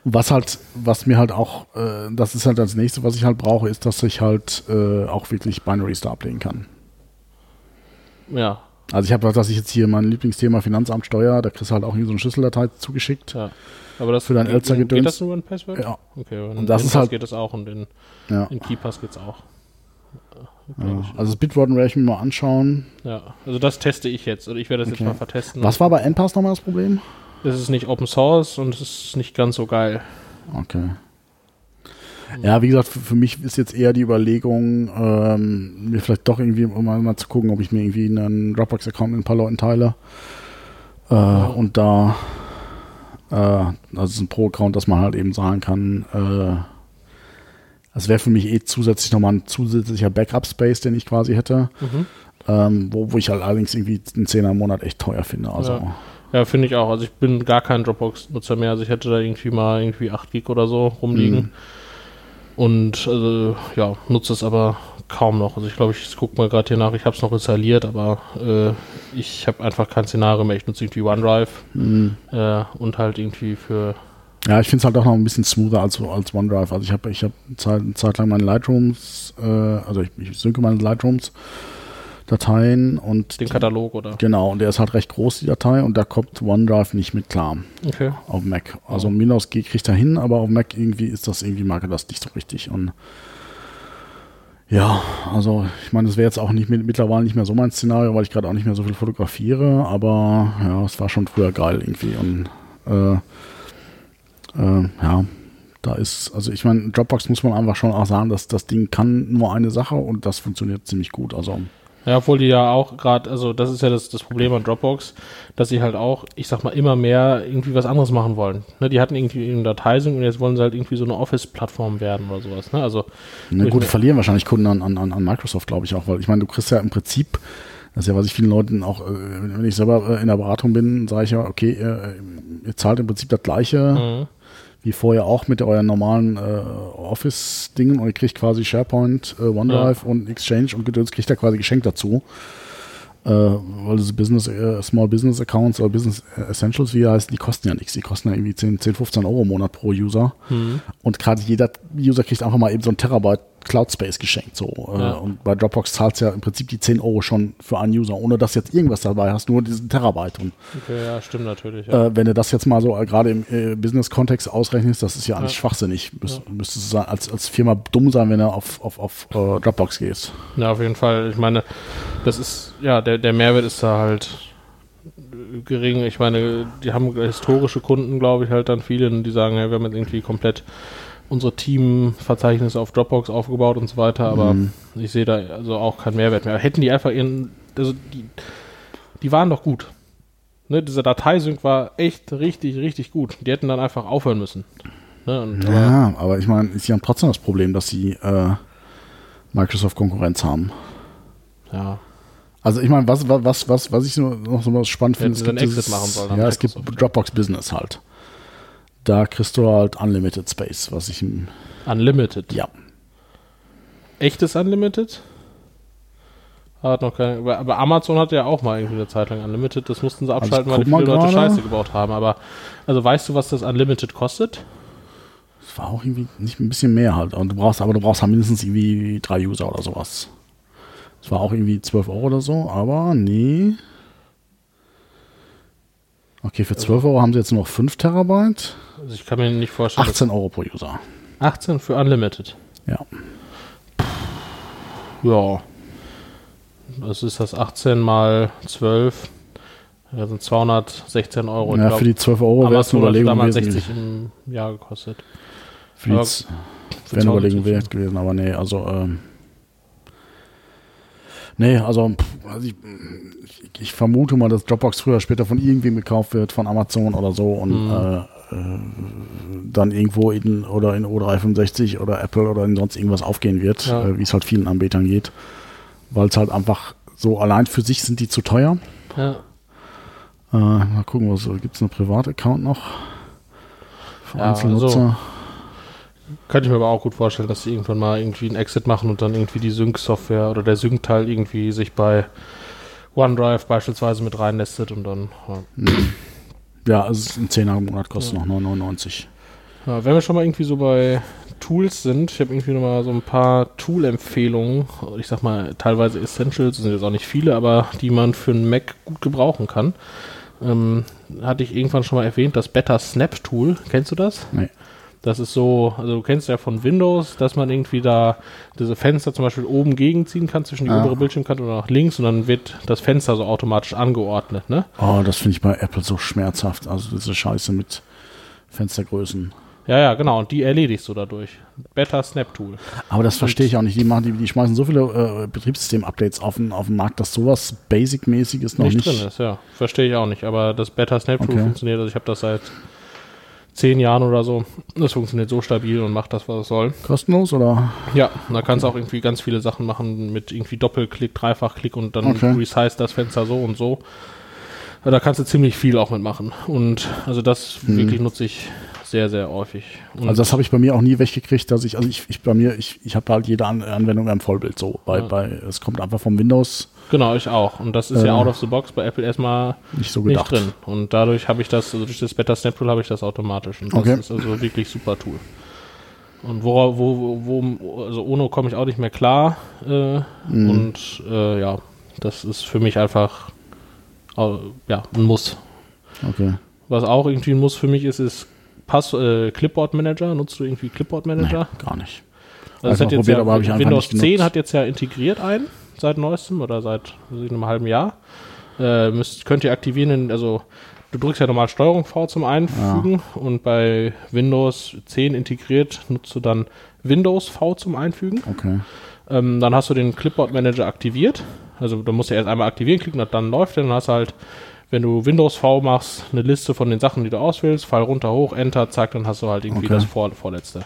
Und was halt, was mir halt auch, äh, das ist halt das nächste, was ich halt brauche, ist, dass ich halt äh, auch wirklich Binaries da ablegen kann. Ja, Also ich habe, dass ich jetzt hier mein Lieblingsthema Finanzamt Steuer, da kriegst du halt auch hier so eine Schlüsseldatei zugeschickt. ja. Aber das Für dein geht- Elster-Gedöns? Geht das nur in Password? Ja. Okay, und Und das in ist Pass halt- geht das auch und in, Ja. in KeyPass geht es auch. ja. Also das Bitwarden werde ich mir mal anschauen. Ja, also das teste ich jetzt. Oder ich werde das Okay. jetzt mal vertesten. Was war bei NPass nochmal das Problem? Es ist nicht Open Source und es ist nicht ganz so geil. Okay. Ja, wie gesagt, für, für mich ist jetzt eher die Überlegung, ähm, mir vielleicht doch irgendwie um mal, mal zu gucken, ob ich mir irgendwie einen Dropbox-Account mit ein paar Leuten teile. Äh, und da, äh, das ist ein Pro-Account, dass man halt eben sagen kann, äh, das wäre für mich eh zusätzlich nochmal ein zusätzlicher Backup-Space, den ich quasi hätte. Mhm. Ähm, wo, wo ich halt allerdings irgendwie einen Zehner im Monat echt teuer finde. Also, Ja. Ja, finde ich auch. Also ich bin gar kein Dropbox-Nutzer mehr. Also ich hätte da irgendwie mal irgendwie 8 Gig oder so rumliegen. Mhm. Und also, ja, nutze es aber kaum noch. Also ich glaube, ich gucke mal gerade hier nach. Ich habe es noch installiert, aber äh, ich habe einfach kein Szenario mehr. Ich nutze irgendwie OneDrive mh. äh, und halt irgendwie für Ja, ich finde es halt auch noch ein bisschen smoother als, als OneDrive. Also ich habe ich hab Zeit, eine Zeit lang meine Lightrooms, äh, also ich, ich synke meine Lightrooms Dateien und den Katalog oder. genau, und der ist halt recht groß, die Datei, und da kommt OneDrive nicht mit klar Okay. auf Mac. Also Windows G kriegt er hin, aber auf Mac irgendwie ist das irgendwie, mag er das nicht so richtig. Und ja, also ich meine, das wäre jetzt auch nicht mit, mittlerweile nicht mehr so mein Szenario, weil ich gerade auch nicht mehr so viel fotografiere, aber ja, es war schon früher geil irgendwie. Und äh, äh, ja, da ist, also ich meine, Dropbox muss man einfach schon auch sagen, dass das Ding kann nur eine Sache und das funktioniert ziemlich gut. Also Ja, obwohl die ja auch gerade, also das ist ja das, das Problem an Dropbox, dass sie halt auch, ich sag mal, immer mehr irgendwie was anderes machen wollen. Ne, die hatten irgendwie eine Dateisync und jetzt wollen sie halt irgendwie so eine Office-Plattform werden oder sowas. Ne? Also, Na gut, verlieren wahrscheinlich Kunden an, an, an Microsoft, glaube ich auch, weil ich meine, du kriegst ja im Prinzip, das ist ja, was ich vielen Leuten auch, äh, wenn ich selber äh, in der Beratung bin, sage ich ja, okay, ihr, ihr zahlt im Prinzip das gleiche mhm. Wie vorher auch mit euren normalen äh, Office-Dingen und ihr kriegt quasi SharePoint, äh, OneDrive und Exchange und Gedöns kriegt ihr quasi geschenkt dazu. Äh, weil diese Business, äh, Small Business Accounts oder Business Essentials, wie die heißen, die kosten ja nichts. Die kosten ja irgendwie 10, 10 15 Euro im Monat pro User. Mhm. Und gerade jeder User kriegt einfach mal eben so ein Terabyte Cloud Space geschenkt. So. Äh, Ja. Und bei Dropbox zahlst du ja im Prinzip die 10 Euro schon für einen User, ohne dass jetzt irgendwas dabei hast, nur diesen Terabyte. Und Okay, ja, stimmt natürlich. Ja. äh, wenn du das jetzt mal so äh, gerade im äh, Business-Kontext ausrechnest, das ist ja eigentlich Ja. schwachsinnig. Müs Müsstest du als, als Firma dumm sein, wenn du auf, auf, auf äh, Dropbox gehst. Ja, auf jeden Fall. Ich meine, das ist, ja, der, der Mehrwert ist da halt gering. Ich meine, die haben historische Kunden, glaube ich, halt dann viele, die sagen, ja, wir haben jetzt irgendwie komplett unsere Teamverzeichnisse auf Dropbox aufgebaut und so weiter, aber Mhm. ich sehe da also auch keinen Mehrwert mehr. Hätten die einfach ihren, also die, die waren doch gut. Ne, dieser Dateisync war echt richtig, richtig gut. Die hätten dann einfach aufhören müssen. Ne, und, aber, Ja, aber ich meine, sie haben trotzdem das Problem, dass sie äh, Microsoft-Konkurrenz haben. ja. Also ich meine, was, was, was, was ich noch so was spannend finde, sie einen Exit machen sollen ja, es gibt. Dropbox Business halt. Da kriegst du halt Unlimited Space, was ich im- Unlimited. ja. Echtes Unlimited? Hat noch keine, aber- Amazon hatte ja auch mal irgendwie eine Zeit lang Unlimited. Das mussten sie Also abschalten, weil guck die viele Leute. Scheiße gebaut haben. Aber, also weißt du, was das Unlimited kostet? Das war auch irgendwie nicht ein bisschen mehr halt. Und du brauchst, aber du brauchst halt mindestens irgendwie drei User oder sowas. Das war auch irgendwie 12 Euro oder so, aber nee. Okay, für 12 Euro haben sie jetzt nur noch 5 Terabyte. Also ich kann mir nicht vorstellen. 18 Euro pro User. dass- 18 für Unlimited. Ja. Ja. Das ist das 18 mal 12. Das sind 216 Euro. Ja, glaub, für die 12 Euro wäre es eine Überlegung gewesen. 60 im Jahr gekostet. Für die wäre eine 260. Überlegung wert gewesen, aber nee, also ähm, nee, also, also ich, ich, ich vermute mal, dass Dropbox früher später von irgendwem gekauft wird, von Amazon oder so und Mhm. äh, äh, dann irgendwo in oder in O365 oder Apple oder in sonst irgendwas aufgehen wird, Ja. äh, wie es halt vielen Anbietern geht, weil es halt einfach so allein für sich sind die zu teuer. Ja. Äh, mal gucken, was gibt es einen Privataccount noch für Ja, Einzelnutzer? also- Könnte ich mir aber auch gut vorstellen, dass sie irgendwann mal irgendwie einen Exit machen und dann irgendwie die Sync-Software oder der Sync-Teil irgendwie sich bei OneDrive beispielsweise mit reinnestet und dann. Ja. Ja, also es ist ein 10er im Monat kostet noch 9,99. Ja, wenn wir schon mal irgendwie so bei Tools sind, ich habe irgendwie noch mal so ein paar Tool-Empfehlungen, ich sag mal teilweise Essentials, sind jetzt auch nicht viele, aber die man für einen Mac gut gebrauchen kann. Ähm, hatte ich irgendwann schon mal erwähnt, das Better Snap Tool. Kennst du das? Nee. Das ist so, also du kennst ja von Windows, dass man irgendwie da diese Fenster zum Beispiel oben gegenziehen kann zwischen die Ah. obere Bildschirmkante oder nach links und dann wird das Fenster so automatisch angeordnet, ne? Oh, das finde ich bei Apple so schmerzhaft. Also diese Scheiße mit Fenstergrößen. Ja, ja, genau, und die erledigst du dadurch. Better Snap Tool. Aber das verstehe ich auch nicht. Die, machen, die, die schmeißen so viele äh, Betriebssystem-Updates auf den, auf den Markt, dass sowas Basic-mäßiges noch nicht, nicht. drin ist, ja. Verstehe ich auch nicht. Aber das Better Snap Tool Okay. funktioniert. Also ich habe das seit zehn Jahren oder so. Das funktioniert so stabil und macht das, was es soll. Kostenlos oder? Ja, da kannst du auch irgendwie ganz viele Sachen machen mit irgendwie Doppelklick, Dreifachklick und dann Okay. resize das Fenster so und so. Da kannst du ziemlich viel auch mitmachen. Und also das wirklich nutze ich sehr, sehr häufig. Und. Also das habe ich bei mir auch nie weggekriegt, dass ich, also ich, ich bei mir, ich, ich habe halt jede An Anwendung im Vollbild so. Bei, Ja. bei, es kommt einfach vom Windows genau, ich auch. Und das ist ja Äh. out of the box bei Apple erstmal nicht so nicht drin. Und dadurch habe ich das, also durch das Better Snap Tool habe ich das automatisch. Und das Okay. ist also wirklich super Tool. Und wo, wo, wo also ohne komme ich auch nicht mehr klar. Äh, Mhm. Und äh, ja, das ist für mich einfach ja, ein Muss. Okay. Was auch irgendwie ein Muss für mich ist, ist Pass, äh, Clipboard Manager. Nutzt du irgendwie Clipboard Manager? Nee, gar nicht. Also Einfach hat jetzt probiert, ja, Windows nicht 10 genutzt. hat jetzt ja integriert ein, seit neuestem oder seit einem halben Jahr. Äh, müsst, könnt ihr aktivieren, also du drückst ja normal Steuerung V zum Einfügen und bei Windows 10 integriert nutzt du dann Windows V zum Einfügen. Okay. Ähm, dann hast du den Clipboard Manager aktiviert Also du musst ja erst einmal aktivieren klicken, und dann läuft er, dann hast du halt, wenn du Windows V machst, eine Liste von den Sachen, die du auswählst, Fall runter, hoch, Enter, zack, dann hast du halt irgendwie Okay. das vor, vorletzte.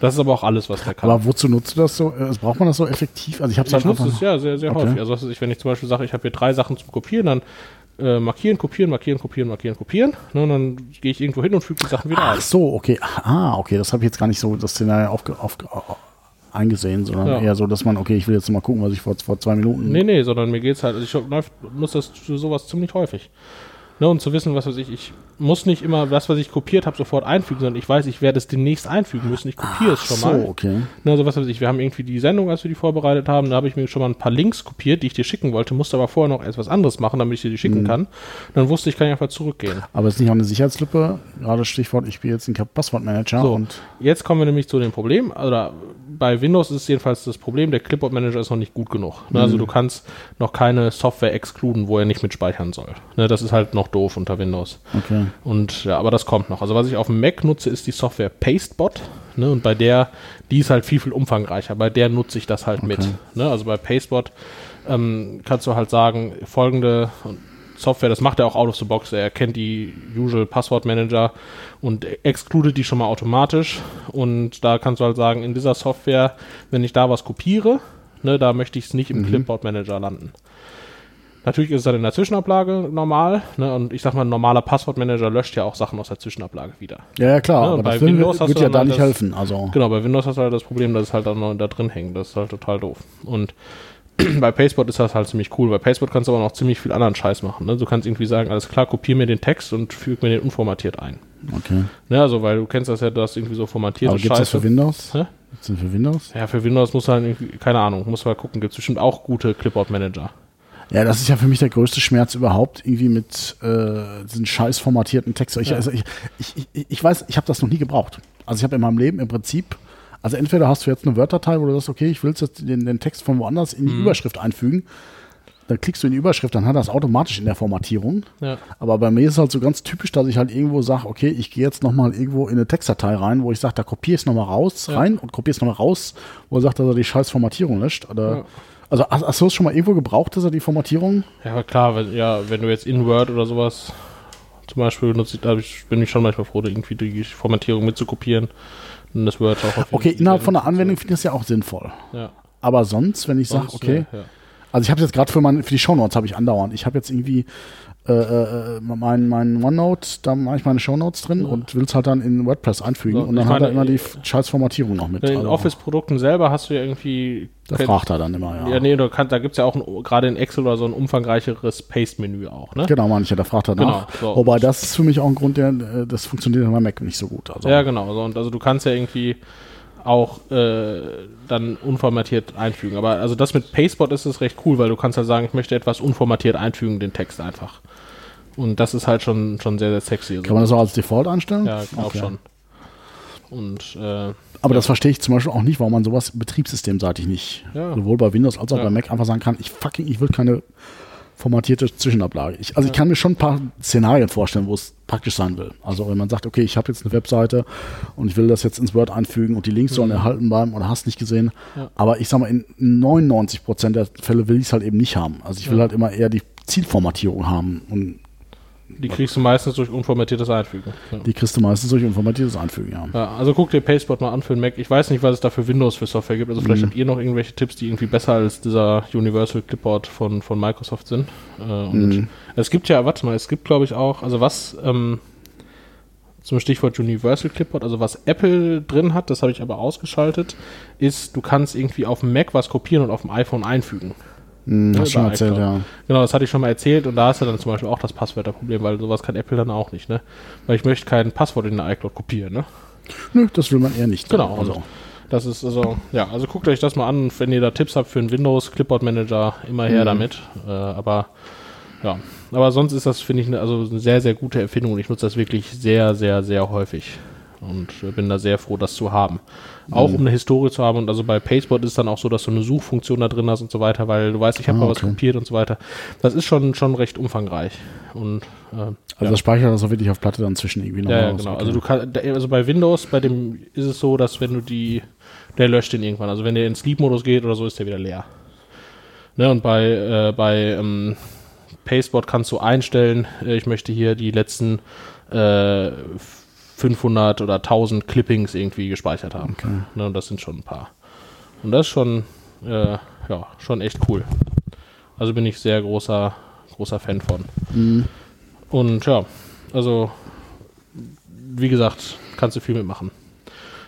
Das ist aber auch alles, was der kann. Aber wozu nutzt du das so? Äh, Braucht man das so effektiv? Also ich habe es halt nutze einfach. es ja sehr, sehr Okay. häufig. Also was ich, wenn ich zum Beispiel sage, ich habe hier drei Sachen zum Kopieren, dann äh, markieren, kopieren, markieren, kopieren, markieren, kopieren. Ne, und dann gehe ich irgendwo hin und füge die Sachen wieder Ach ein. so, okay. Ah, okay. Das habe ich jetzt gar nicht so das Szenario aufge, aufge, eingesehen, sondern Ja. eher so, dass man, okay, ich will jetzt mal gucken, was ich vor, vor zwei Minuten. Nee, nee, sondern mir geht's halt, also ich nutze das sowas ziemlich häufig. Ne, und zu wissen, was weiß ich, ich muss nicht immer das, was ich kopiert habe, sofort einfügen, sondern ich weiß, ich werde es demnächst einfügen müssen. Ich kopiere es schon so, mal. okay. Ne, also was weiß ich, wir haben irgendwie die Sendung, als wir die vorbereitet haben, da habe ich mir schon mal ein paar Links kopiert, die ich dir schicken wollte, musste aber vorher noch erst was anderes machen, damit ich dir die Mhm. schicken kann. Dann wusste ich, kann ich einfach zurückgehen. Aber es ist nicht auch eine Sicherheitslücke, gerade Stichwort, ich bin jetzt ein Passwortmanager So. und Jetzt kommen wir nämlich zu dem Problem, oder bei Windows ist jedenfalls das Problem, der Clipboard Manager ist noch nicht gut genug. Ne, Also du kannst noch keine Software exkluden, wo er nicht mitspeichern soll. Ne, das ist halt noch doof unter Windows. okay. Und ja, aber das kommt noch. Also was ich auf dem Mac nutze, ist die Software Pastebot. Ne, und bei der, die ist halt viel, viel umfangreicher. Bei der nutze ich das halt mit. Ne, also bei Pastebot ähm, kannst du halt sagen, folgende Software, das macht er auch out of the box. Er erkennt die usual Passwortmanager und excludet die schon mal automatisch. Und da kannst du halt sagen, in dieser Software, wenn ich da was kopiere, ne, da möchte ich es nicht im Clipboard Manager landen. Natürlich ist es dann in der Zwischenablage normal. Ne? Und ich sag mal, ein normaler Passwortmanager löscht ja auch Sachen aus der Zwischenablage wieder. Ja, ja, klar, Ja, aber bei Windows wird ja dann da nicht das- helfen. Also, Genau, bei Windows hast du halt das Problem, dass es halt auch noch da drin hängt. Das ist halt total doof. Und bei Pastebot ist das halt ziemlich cool. Bei Pastebot kannst du aber noch ziemlich viel anderen Scheiß machen. Ne? Du kannst irgendwie sagen, alles klar, kopier mir den Text und füge mir den unformatiert ein. okay. Ne? Also, weil du kennst das ja, du hast irgendwie so formatierte Aber gibt es das für Windows? Hä? Gibt's denn für Windows? Ja, für Windows muss halt irgendwie, keine Ahnung, muss mal gucken, gibt es bestimmt auch gute Clipboard-Manager. Ja, das ist ja für mich der größte Schmerz überhaupt, irgendwie mit äh, diesen scheiß formatierten Text. Ich, Ja. also ich, ich, ich, ich weiß, ich habe das noch nie gebraucht. Also ich habe in meinem Leben im Prinzip, also entweder hast du jetzt eine Word-Datei, wo du sagst, okay, ich will jetzt den, den Text von woanders in die Mhm. Überschrift einfügen. Dann klickst du in die Überschrift, dann hat das automatisch in der Formatierung. Ja. Aber bei mir ist es halt so ganz typisch, dass ich halt irgendwo sage, okay, ich gehe jetzt nochmal irgendwo in eine Textdatei rein, wo ich sage, da kopiere ich es nochmal raus, Ja. rein und kopiere es nochmal raus, wo er sagt, dass er die scheiß Formatierung löscht. Oder, Ja. Also hast, du es schon mal irgendwo gebraucht, dass er die Formatierung? Ja, klar, wenn, ja, wenn du jetzt in Word oder sowas zum Beispiel benutzt, da bin ich schon manchmal froh, irgendwie die Formatierung mitzukopieren. Und das Word auch Okay, innerhalb von der Anwendung finde ich das ja auch sinnvoll. Ja. Aber sonst, wenn ich sage, okay, Ja, ja. also ich habe jetzt gerade für, mein, für die Shownotes habe ich andauernd. Ich habe jetzt irgendwie äh, äh, mein, mein OneNote, da mache ich meine Shownotes drin und will es halt dann in WordPress einfügen So, und dann hat er immer die f- scheiß Formatierung noch mit. In den Also, Office-Produkten selber hast du ja irgendwie. da fragt er dann immer, ja. Ja, nee, du kannst, da gibt es ja auch gerade in Excel oder so ein umfangreicheres Paste-Menü auch, ne? Genau, manche, da fragt er nach. Genau, so. Wobei das ist für mich auch ein Grund, der, äh, das funktioniert in meinem Mac nicht so gut. Also, Ja, genau. So, und also du kannst ja irgendwie auch äh, dann unformatiert einfügen. Aber also das mit Pastebot ist es recht cool, weil du kannst halt sagen, ich möchte etwas unformatiert einfügen, den Text einfach. Und das ist halt schon, schon sehr, sehr sexy. Kann man das auch als Default einstellen? ja, ich glaube Okay. schon. Und äh, Aber das verstehe ich zum Beispiel auch nicht, warum man sowas betriebssystemseitig nicht, Ja. sowohl bei Windows als auch Ja. bei Mac einfach sagen kann, ich fucking, ich will keine formatierte Zwischenablage. Ich, also ich kann mir schon ein paar Szenarien vorstellen, wo es praktisch sein will. Also wenn man sagt, okay, ich habe jetzt eine Webseite und ich will das jetzt ins Word einfügen und die Links sollen erhalten bleiben oder hast nicht gesehen. Mhm. Ja. Aber ich sag mal, in 99 Prozent der Fälle will ich es halt eben nicht haben. Also ich will Ja. halt immer eher die Zielformatierung haben und die kriegst du meistens durch unformatiertes Einfügen. Ja. die kriegst du meistens durch unformatiertes Einfügen, ja. Ja, also guck dir Pastebot mal an für den Mac. Ich weiß nicht, was es da für Windows für Software gibt. Also Mhm. vielleicht habt ihr noch irgendwelche Tipps, die irgendwie besser als dieser Universal Clipboard von, von Microsoft sind. Äh, und Mhm. es gibt ja, warte mal, es gibt glaube ich auch, also was ähm, zum Stichwort Universal Clipboard, also was Apple drin hat, das habe ich aber ausgeschaltet, ist, du kannst irgendwie auf dem Mac was kopieren und auf dem iPhone einfügen. Hm, hast schon über erzählt, iCloud. ja. Genau, das hatte ich schon mal erzählt und da hast du dann zum Beispiel auch das Passwörterproblem, weil sowas kann Apple dann auch nicht, ne? Weil ich möchte kein Passwort in der iCloud kopieren, ne? Nö, das will man eher nicht. Genau, Also, also das ist also, ja, also guckt euch das mal an. Wenn ihr da Tipps habt für einen Windows Clipboard Manager, immer her Mhm. damit. Äh, aber ja, aber sonst ist das, finde ich, eine, also eine sehr, sehr gute Erfindung und ich nutze das wirklich sehr, sehr, sehr häufig. Und äh, bin da sehr froh, das zu haben. Auch Mhm. um eine Historie zu haben. Und also bei Pastebot ist dann auch so, dass du eine Suchfunktion da drin hast und so weiter, weil du weißt, ich habe Ah, mal was kopiert und so weiter. Das ist schon, schon recht umfangreich. Und äh, also ja. das speichert das auch wirklich auf Platte dann zwischen irgendwie noch Ja, ja genau. Okay. Also du kannst, also bei Windows, bei dem ist es so, dass wenn du die, der löscht den irgendwann. Also wenn der in Sleep-Modus geht oder so, ist der wieder leer. Ne, und bei, äh, bei ähm, Pasteboard kannst du einstellen, äh, ich möchte hier die letzten äh, 500 oder 1000 Clippings irgendwie gespeichert haben. Okay. Ne, und das sind schon ein paar. Und das ist schon, äh, ja, schon echt cool. Also bin ich sehr großer, großer Fan von. Mhm. Und ja, also wie gesagt, kannst du viel mitmachen.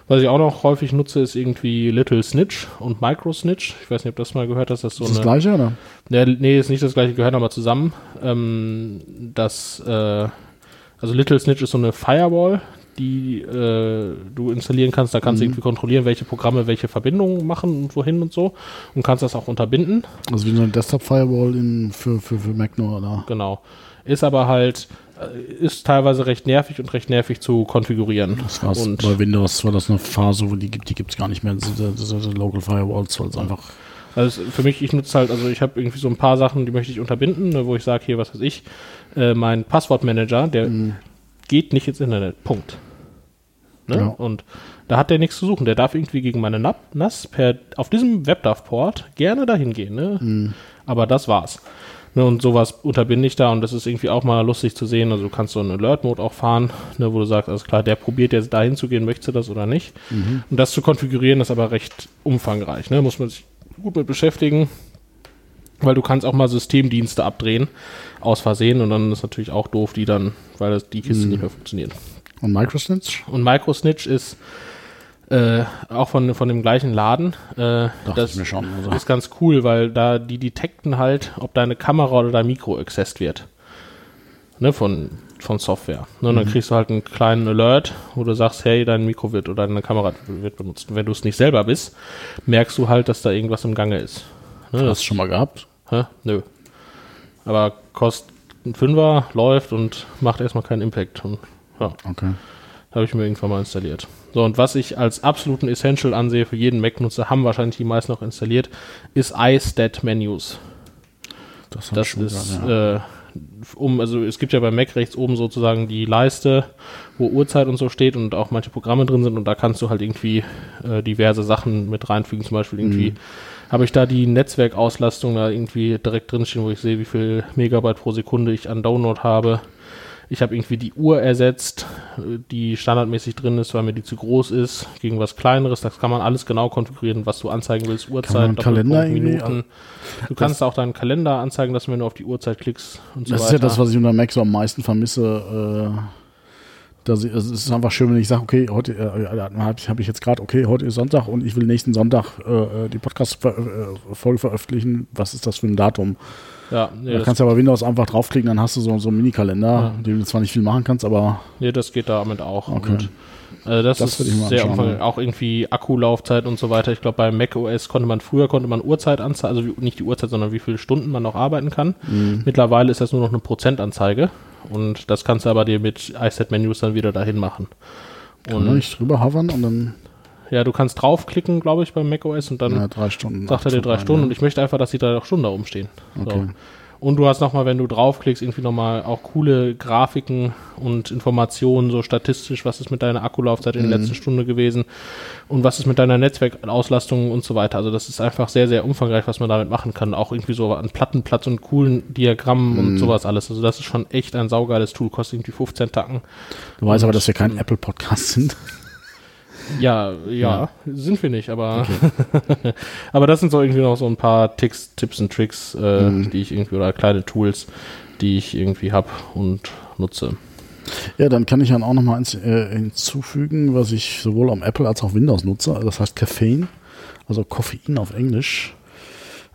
Was ich auch noch häufig nutze, ist irgendwie Little Snitch und Micro Snitch. Ich weiß nicht, ob das mal gehört hast. Das ist so Ist das eine, gleiche, oder? ja, nee, ist nicht das gleiche, gehören aber zusammen. Ähm, das, äh, also Little Snitch ist so eine Firewall, die äh, du installieren kannst. Da kannst du Mhm. irgendwie kontrollieren, welche Programme welche Verbindungen machen und wohin und so. Und kannst das auch unterbinden. Also wie so eine Desktop-Firewall für, für, für Mac nur, oder? Genau. Ist aber halt, äh, ist teilweise recht nervig und recht nervig zu konfigurieren. Das war's. Und Bei Windows war das eine Phase, wo die gibt, die gibt es gar nicht mehr, diese, diese, Local Firewalls, weil es einfach. Also für mich, ich nutze halt, also ich habe irgendwie so ein paar Sachen, die möchte ich unterbinden, ne, wo ich sage, hier, was weiß ich, äh, mein Passwortmanager, der Mhm. Geht nicht ins Internet. Punkt. Ne? Ja. Und da hat der nichts zu suchen. Der darf irgendwie gegen meine NAP, NAS per, auf diesem WebDAV-Port gerne dahin gehen. Ne? Mhm. Aber das war's. Ne, und sowas unterbinde ich da und das ist irgendwie auch mal lustig zu sehen. Also du kannst so einen Alert-Mode auch fahren, ne, wo du sagst, alles klar, der probiert jetzt dahin zu gehen, möchte das oder nicht. Mhm. Und das zu konfigurieren ist aber recht umfangreich. Ne? Muss man sich gut mit beschäftigen, weil du kannst auch mal Systemdienste abdrehen aus Versehen und dann ist natürlich auch doof, die dann, weil das, die Kiste Mhm. nicht mehr funktioniert. Und Microsnitch? Und Microsnitch ist äh, auch von, von dem gleichen Laden. Äh, das ich mir schon. Also. ist ganz cool, weil da die detekten halt, ob deine Kamera oder dein Mikro accessed wird. Ne, von, von Software. Ne, und dann Mhm. kriegst du halt einen kleinen Alert, wo du sagst, hey, dein Mikro wird oder deine Kamera wird benutzt. Und wenn du es nicht selber bist, merkst du halt, dass da irgendwas im Gange ist. Ne, Hast das, du schon mal gehabt? Hä? Nö. Aber kostet ein Fünfer, läuft und macht erstmal keinen Impact. Und ja, Okay. habe ich mir irgendwann mal installiert. So, und was ich als absoluten Essential ansehe für jeden Mac-Nutzer, haben wahrscheinlich die meisten noch installiert, ist iStat-Menus. Das, Das ist, gehört, ja. äh, um, also es gibt ja bei Mac rechts oben sozusagen die Leiste, wo Uhrzeit und so steht und auch manche Programme drin sind und da kannst du halt irgendwie äh, diverse Sachen mit reinfügen. Zum Beispiel irgendwie Mhm. Habe ich da die Netzwerkauslastung da irgendwie direkt drinstehen, wo ich sehe, wie viel Megabyte pro Sekunde ich an Download habe. Ich habe irgendwie die Uhr ersetzt, die standardmäßig drin ist, weil mir die zu groß ist, gegen was kleineres. Das kann man alles genau konfigurieren, was du anzeigen willst. Uhrzeit, Kalender Minuten. Du kannst auch deinen Kalender anzeigen lassen, wenn du auf die Uhrzeit klickst und so Das ist weiter. ja das, was ich unter Mac so am meisten vermisse. Äh, ich, es ist einfach schön, wenn ich sage, okay, heute äh, habe ich, jetzt gerade, okay, heute ist Sonntag und ich will nächsten Sonntag äh, die Podcast-Folge veröffentlichen. Was ist das für ein Datum? ja, nee, da das, kannst du aber Windows einfach draufklicken, dann hast du so, so einen Mini-Kalender, Ja. in dem du zwar nicht viel machen kannst, aber nee, das geht damit auch. Okay. Und, äh, das, Das ist sehr umfangreich. Auch irgendwie Akkulaufzeit und so weiter. Ich glaube, bei Mac OS konnte man früher konnte man Uhrzeit anzeigen, also wie- nicht die Uhrzeit, sondern wie viele Stunden man noch arbeiten kann. Mhm. Mittlerweile ist das nur noch eine Prozentanzeige und das kannst du aber dir mit iSet-Menus dann wieder dahin machen. kann man nicht drüber hovern und dann Ja, du kannst draufklicken, glaube ich, beim macOS und dann ja, drei Stunden. sagt er dir drei Stunden ein, und ich möchte einfach, dass die drei Stunden da oben stehen. Okay. So. Und du hast nochmal, wenn du draufklickst, irgendwie nochmal auch coole Grafiken und Informationen, so statistisch, was ist mit deiner Akkulaufzeit in der Mhm. letzten Stunde gewesen und was ist mit deiner Netzwerkauslastung und so weiter. Also das ist einfach sehr, sehr umfangreich, was man damit machen kann. Auch irgendwie so an Plattenplatz und coolen Diagrammen und Mhm. sowas alles. Also das ist schon echt ein saugeiles Tool, kostet irgendwie 15 Tacken. Du weißt aber, Und- dass wir kein Apple-Podcast sind. Ja, ja, sind wir nicht, aber aber das sind so irgendwie noch so ein paar Ticks, Tipps und Tricks, äh, Mhm. die ich irgendwie oder kleine Tools, die ich irgendwie habe und nutze. Ja, dann kann ich dann auch nochmal eins äh, hinzufügen, was ich sowohl am Apple als auch Windows nutze. Das heißt Caffeine, also Koffein auf Englisch.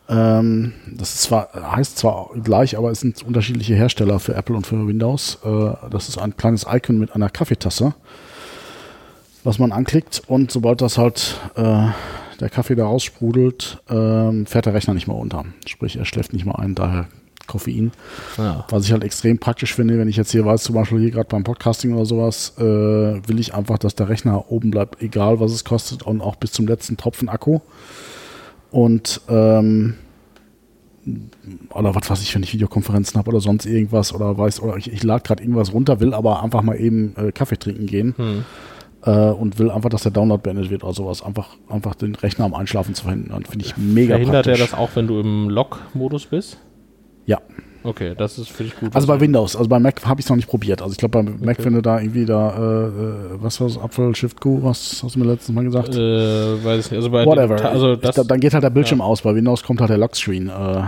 Ähm, das ist zwar, heißt zwar gleich, aber es sind unterschiedliche Hersteller für Apple und für Windows. Äh, das ist ein kleines Icon mit einer Kaffeetasse, was man anklickt und sobald das halt äh, der Kaffee da raussprudelt, ähm, fährt der Rechner nicht mehr runter. Sprich, er schläft nicht mehr ein, daher Koffein. Ja. Was ich halt extrem praktisch finde, wenn ich jetzt hier weiß, zum Beispiel hier gerade beim Podcasting oder sowas, äh, will ich einfach, dass der Rechner oben bleibt, egal was es kostet und auch bis zum letzten Tropfen Akku. Und ähm, oder was weiß ich, wenn ich Videokonferenzen habe oder sonst irgendwas oder weiß, oder ich, ich lade gerade irgendwas runter, will aber einfach mal eben äh, Kaffee trinken gehen, Hm. Äh, und will einfach, dass der Download beendet wird oder sowas. Einfach, einfach den Rechner am Einschlafen zu verhindern. Finde ich mega Verhindert praktisch. er das auch, wenn du im Log-Modus bist? Ja. Okay, das ist für dich gut. Also bei Windows, also bei Mac habe ich es noch nicht probiert. Also ich glaube, bei Mac, wenn du da irgendwie da, äh, äh, was war das, Apfel, Shift Q, was hast du mir letztens mal gesagt? äh, weiß ich nicht. Also bei Whatever. Also das, glaub, dann geht halt der Bildschirm aus. Bei Windows kommt halt der Lockscreen. Äh,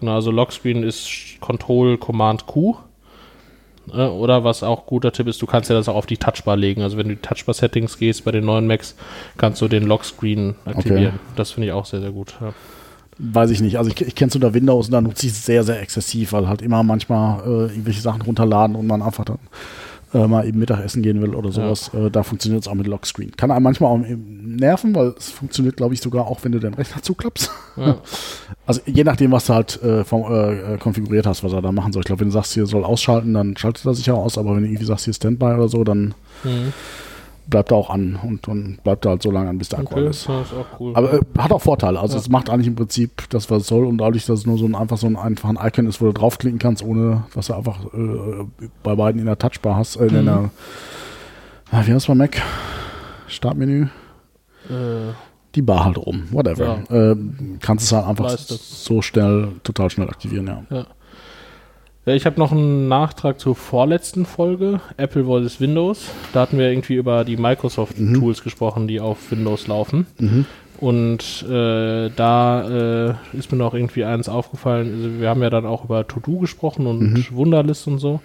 genau, also Lockscreen ist Control Command Q. Äh, Oder was auch guter Tipp ist, du kannst ja das auch auf die Touchbar legen. Also wenn du die Touchbar-Settings gehst bei den neuen Macs, kannst du den Lockscreen aktivieren. Das finde ich auch sehr, sehr gut. Ja. weiß ich nicht. Also ich, ich kenne es unter Windows und da nutze ich es sehr, sehr exzessiv, weil halt immer manchmal äh, irgendwelche Sachen runterladen und man einfach dann äh, mal eben Mittagessen gehen will oder sowas. Äh, da funktioniert es auch mit Lockscreen. Kann einem manchmal auch nerven, weil es funktioniert, glaube ich, sogar auch, wenn du den Rechner zuklappst. Ja. Also je nachdem, was du halt äh, vom, äh, äh, konfiguriert hast, was er da machen soll. Ich glaube, wenn du sagst, hier soll ausschalten, dann schaltet er sich ja aus, aber wenn du irgendwie sagst, hier Standby oder so, dann Mhm. Bleibt er auch an und, und bleibt er halt so lange an, bis der Akku Okay, ist. ist auch cool. Aber äh, hat auch Vorteile. Also Ja. es macht eigentlich im Prinzip das, was es soll und dadurch, dass es nur so ein einfach so ein einfachen Icon ist, wo du draufklicken kannst, ohne dass du einfach äh, bei beiden in der Touchbar hast, äh, in Mhm. der ah, wie heißt es bei Mac? Startmenü, äh, die Bar halt rum, whatever. Äh, kannst es halt einfach so schnell, total schnell aktivieren, ja. Ja, ich habe noch einen Nachtrag zur vorletzten Folge, Apple vs. Windows. Da hatten wir irgendwie über die Microsoft-Tools gesprochen, die auf Windows laufen. Mhm. Und äh, da äh, ist mir noch irgendwie eins aufgefallen. Also wir haben ja dann auch über To-Do gesprochen und Wunderlist und so.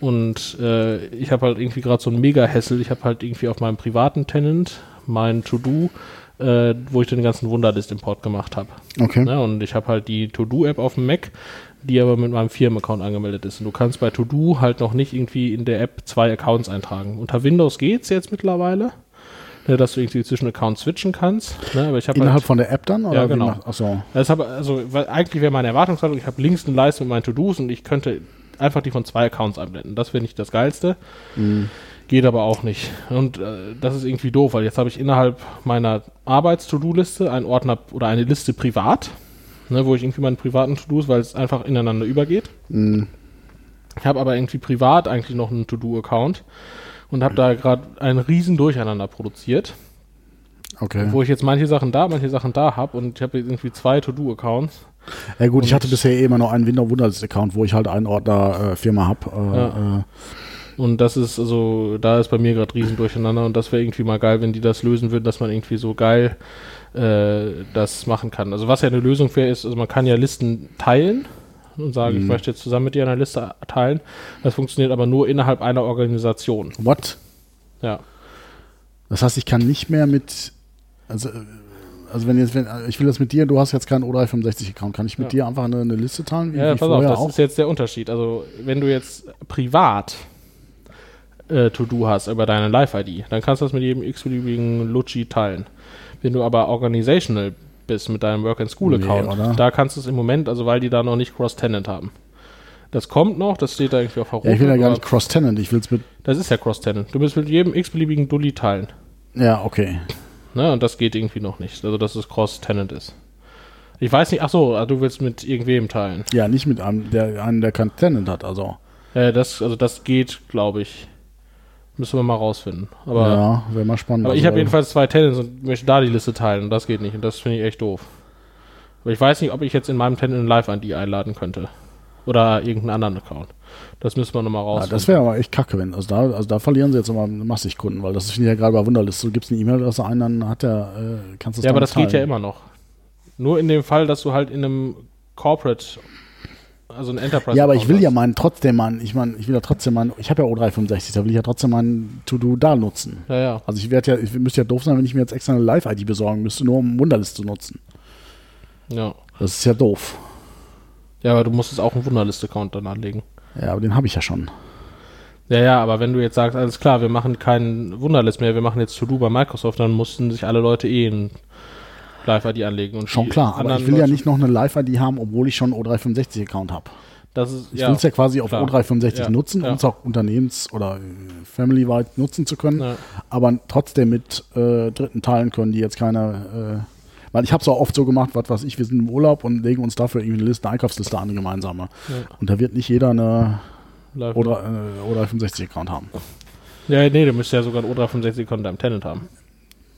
Und äh, ich habe halt irgendwie gerade so ein Mega-Hessel. Ich habe halt irgendwie auf meinem privaten Tenant mein To-Do, äh, wo ich den ganzen Wunderlist-Import gemacht habe. Okay. Ne? Und ich habe halt die To-Do-App auf dem Mac, die aber mit meinem Firmenaccount angemeldet ist. Und du kannst bei To-Do halt noch nicht irgendwie in der App zwei Accounts eintragen. Unter Windows geht's jetzt mittlerweile, ne, dass du irgendwie zwischen Accounts switchen kannst. Ne? Aber ich Innerhalb halt, von der App dann? Oder Ja, genau. macht- Ach so. das hab, also eigentlich wäre meine Erwartungshaltung, ich habe links eine Leiste mit meinen To-Dos und ich könnte einfach die von zwei Accounts einblenden. Das wäre nicht das Geilste. Mhm. Geht aber auch nicht. Und äh, das ist irgendwie doof, weil jetzt habe ich innerhalb meiner Arbeits-To-Do-Liste einen Ordner oder eine Liste privat, ne, wo ich irgendwie meine privaten To-Dos, weil es einfach ineinander übergeht. Mhm. Ich habe aber irgendwie privat eigentlich noch einen To-Do-Account und habe da gerade einen riesen Durcheinander produziert, Okay. wo ich jetzt manche Sachen da, manche Sachen da habe und ich habe jetzt irgendwie zwei To-Do-Accounts. Ja gut, ich Und- hatte bisher eh immer noch einen Windows Wunderlist Account, wo ich halt einen Ordner äh, Firma habe. Äh, Ja. äh, Und das ist, also, da ist bei mir gerade riesen durcheinander und das wäre irgendwie mal geil, wenn die das lösen würden, dass man irgendwie so geil äh, das machen kann. Also was ja eine Lösung wäre, ist, also man kann ja Listen teilen und sagen, ich Mhm. möchte jetzt zusammen mit dir eine Liste teilen. Das funktioniert aber nur innerhalb einer Organisation. what? Ja. Das heißt, ich kann nicht mehr mit, also, äh, also wenn jetzt, wenn, ich will das mit dir, du hast jetzt keinen O365-Account, kann ich mit Ja. dir einfach eine, eine Liste teilen, wie, Ja, wie pass auf, das auch? ist jetzt der Unterschied. Also, wenn du jetzt privat äh, To-Do hast über deine Live-ID, dann kannst du das mit jedem x-beliebigen Lutschi teilen. Wenn du aber organizational bist mit deinem Work-and-School-Account, Nee, da kannst du es im Moment, also weil die da noch nicht Cross-Tenant haben. Das kommt noch, das steht da irgendwie auf ja, ich will ja gar nicht Cross-Tenant, ich will es mit, Das ist ja Cross-Tenant. Du bist mit jedem x-beliebigen Dulli teilen. ja, okay. Ne? Und das geht irgendwie noch nicht. Also, dass es Cross-Tenant ist. Ich weiß nicht, ach so, ah, du willst mit irgendwem teilen. Ja, nicht mit einem, der, einen, der kein Tenant hat, also. Äh, das, also das geht, glaube ich. Müssen wir mal rausfinden. Aber, ja, wäre mal spannend. aber ich also, habe jedenfalls zwei Tenants und möchte da die Liste teilen und das geht nicht. Und das finde ich echt doof. Aber ich weiß nicht, ob ich jetzt in meinem Tenant einen Live-ID einladen könnte. Oder irgendeinen anderen Account. Das müssen wir nochmal Ja, rausfinden. das wäre aber echt kacke, wenn. Also da, also da verlieren sie jetzt immer massig Kunden, weil das finde ich ja gerade bei Wunderlist. Du gibst eine E-Mail-Adresse ein, dann hat der, äh, kannst du es ja, aber das geht ja teilen. immer noch. Nur in dem Fall, dass du halt in einem Corporate, also ein Enterprise. Ja, aber ich will ja meinen trotzdem meinen, ich meine, ich will ja trotzdem meinen, ich habe ja O365, da will ich ja trotzdem meinen To-Do da nutzen. Ja, ja. Also ich werde ja, ich müsste ja doof sein, wenn ich mir jetzt extra eine Live-ID besorgen müsste, nur um Wunderlist zu nutzen. Ja. Das ist ja doof. Ja, aber du musst es auch einen Wunderlist-Account dann anlegen. Ja, aber den habe ich ja schon. Ja, ja, aber wenn du jetzt sagst, alles klar, wir machen keinen Wunderlist mehr, wir machen jetzt To-Do bei Microsoft, dann mussten sich alle Leute eh ein Live-ID anlegen. Und Schon klar, aber ich will ja nicht noch eine Live-ID haben, obwohl ich schon einen O365-Account habe. Das ist, Ich ja, will es ja quasi auf klar. O365 Ja, nutzen, ja. um es auch unternehmens- oder äh, family-wide nutzen zu können. Ja. aber trotzdem mit äh, Dritten teilen können, die jetzt keine. Äh, weil ich habe es auch oft so gemacht, was weiß ich, wir sind im Urlaub und legen uns dafür irgendwie eine Liste, eine Einkaufsliste an, eine gemeinsame. Und da wird nicht jeder eine Live- oder, äh, oder 65-Account haben. Ja, nee, du müsstest ja sogar ein O365-Content am Tenant haben.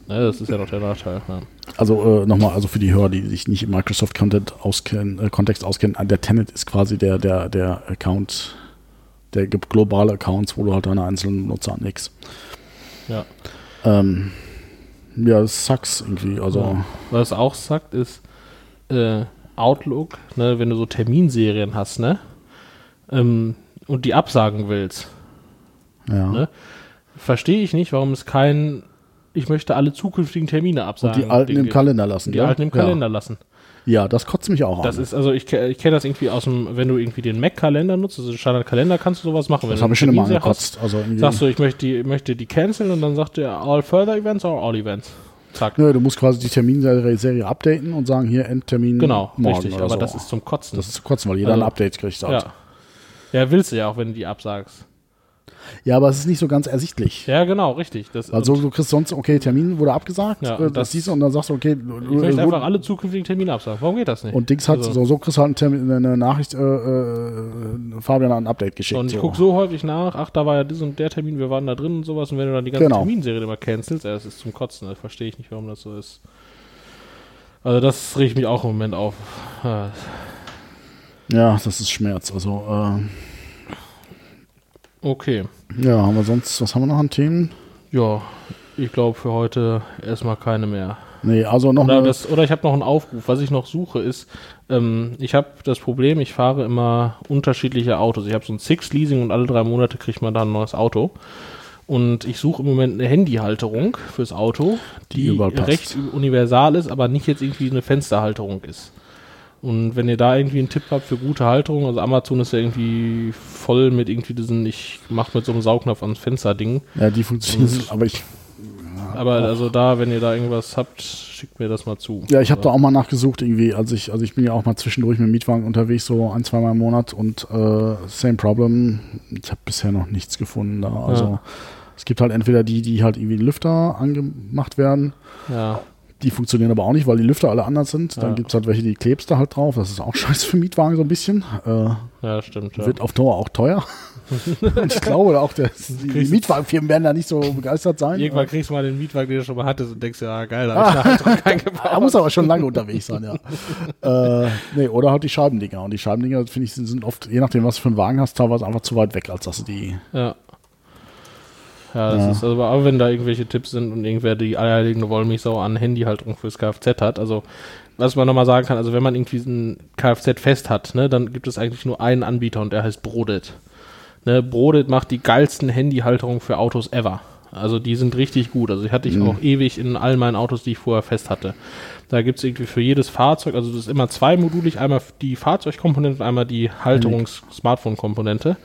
Ne, das ist ja noch der Nachteil. Ja. Also äh, nochmal, also für die Hörer, die sich nicht im Microsoft Content auskennen, äh, Kontext auskennen, der Tenant ist quasi der, der, der Account, der gibt globale Accounts, wo du halt deine einzelnen Nutzer anlegst. Ja. Ähm, ja, das sucks irgendwie. Also, Ja. Was auch sagt, ist äh, Outlook, ne, wenn du so Terminserien hast, ne? Ähm, und die absagen willst, ja. ne? verstehe ich nicht, warum es kein ich möchte alle zukünftigen Termine Und absagen. die alten im. Kalender lassen. Die gell? alten im Kalender lassen. Ja. ja, das kotzt mich auch Das an. ist, also ich, ich kenne das irgendwie aus dem, wenn du irgendwie den Mac-Kalender nutzt, also den Standard-Kalender, kannst du sowas machen. Das habe ich schon immer angekotzt. Also Hast, sagst du, ich möchte die, möchte die canceln und dann sagt der all further events or all events. Zack. Nö, du musst quasi die Terminserie Serie updaten und sagen, hier Endtermin Genau, morgen richtig. Aber so. das ist zum Kotzen. das ist zu kotzen, weil jeder Also, ein Update kriegt. Halt. ja. ja, willst du ja auch, wenn du die absagst. Ja, aber es ist nicht so ganz ersichtlich. Ja, genau, richtig. Das, Also du kriegst sonst, okay, Termin wurde abgesagt, Ja, äh, das, das- siehst du und dann sagst du, okay, ich möchte wurde- einfach alle zukünftigen Termine absagen. Warum geht das nicht? und Dings hat, Also- so, so kriegst du halt Termin, eine Nachricht, äh, äh, Fabian hat ein Update geschickt. Und ich so. gucke so häufig nach, ach, da war ja das und der Termin, wir waren da drin und sowas. Und wenn du dann die ganze Genau. Terminserie immer cancelst, ja, das ist zum Kotzen. Das verstehe ich nicht, warum das so ist. Also das riecht mich auch im Moment auf. Ja, das ist Schmerz. Also, Okay. ja, haben wir sonst, was haben wir noch an Themen? Ja, ich glaube für heute erstmal keine mehr. Nee, also noch Oder, das, oder ich habe noch einen Aufruf. Was ich noch suche ist, ähm, ich habe das Problem, ich fahre immer unterschiedliche Autos. Ich habe so ein Six-Leasing und alle drei Monate kriegt man da ein neues Auto. Und ich suche im Moment eine Handyhalterung fürs Auto, Die die, recht universal ist, aber nicht jetzt irgendwie eine Fensterhalterung ist. Und wenn ihr da irgendwie einen Tipp habt für gute Halterung, also Amazon ist ja irgendwie voll mit irgendwie diesen, ich mache mit so einem Saugnapf ans Fenster-Ding. ja, die funktionieren, aber ich, Aber also da, wenn ihr da irgendwas habt, schickt mir das mal zu. ja, ich habe da auch mal nachgesucht irgendwie, also ich, also ich bin ja auch mal zwischendurch mit dem Mietwagen unterwegs, so ein, zweimal im Monat und äh, same problem, ich habe bisher noch nichts gefunden da, also Ja. es gibt halt entweder die, die halt irgendwie Lüfter angemacht werden, Ja, Die funktionieren aber auch nicht, weil die Lüfter alle anders sind. Dann Ja. gibt es halt welche, die klebst du halt drauf. Das ist auch scheiße für Mietwagen so ein bisschen. Äh, ja, stimmt. Ja. Wird auf Dauer auch teuer. Und ich glaube auch, der, die Mietwagenfirmen werden da nicht so begeistert sein. Irgendwann kriegst du mal den Mietwagen, den du schon mal hattest und denkst, ja geil, da hab ich eine Halterung eingebaut. Er muss aber schon lange unterwegs sein, ja. äh, nee, oder halt die Scheibendinger. Und die Scheibendinger, finde ich, sind, sind oft, je nachdem, was du für einen Wagen hast, teilweise einfach zu weit weg, als dass du die. Ja. Ja, das Ja. ist also, aber wenn da irgendwelche Tipps sind und irgendwer die eierlegende Wollmilchsau an Handyhalterung fürs Kfz hat, also was man nochmal sagen kann, also wenn man irgendwie ein Kfz fest hat, ne, dann gibt es eigentlich nur einen Anbieter und der heißt Brodit. Ne, Brodit macht die geilsten Handyhalterungen für Autos ever. Also die sind richtig gut. Also die hatte ich Mhm. auch ewig in all meinen Autos, die ich vorher fest hatte. Da gibt es irgendwie für jedes Fahrzeug, also das ist immer zweimodulig, einmal die Fahrzeugkomponente und einmal die Halterungs-Smartphone-Komponente.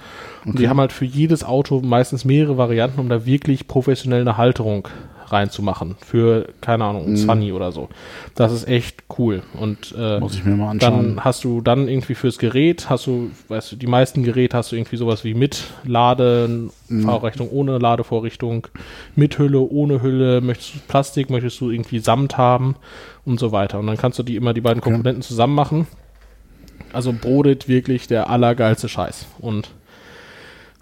Und die haben halt für jedes Auto meistens mehrere Varianten, um da wirklich professionell eine Halterung reinzumachen. Für, keine Ahnung, ein Sunny oder so. Das ist echt cool. Und äh, Muss ich mir mal anschauen. dann hast du dann irgendwie fürs Gerät, hast du, weißt du, die meisten Geräte hast du irgendwie sowas wie mit Laden, Fahrrichtung ohne Ladevorrichtung, mit Hülle, ohne Hülle, möchtest du Plastik, möchtest du irgendwie Samt haben und so weiter. Und dann kannst du die immer die beiden Okay. Komponenten zusammen machen. Also Brodit wirklich der allergeilste Scheiß. Und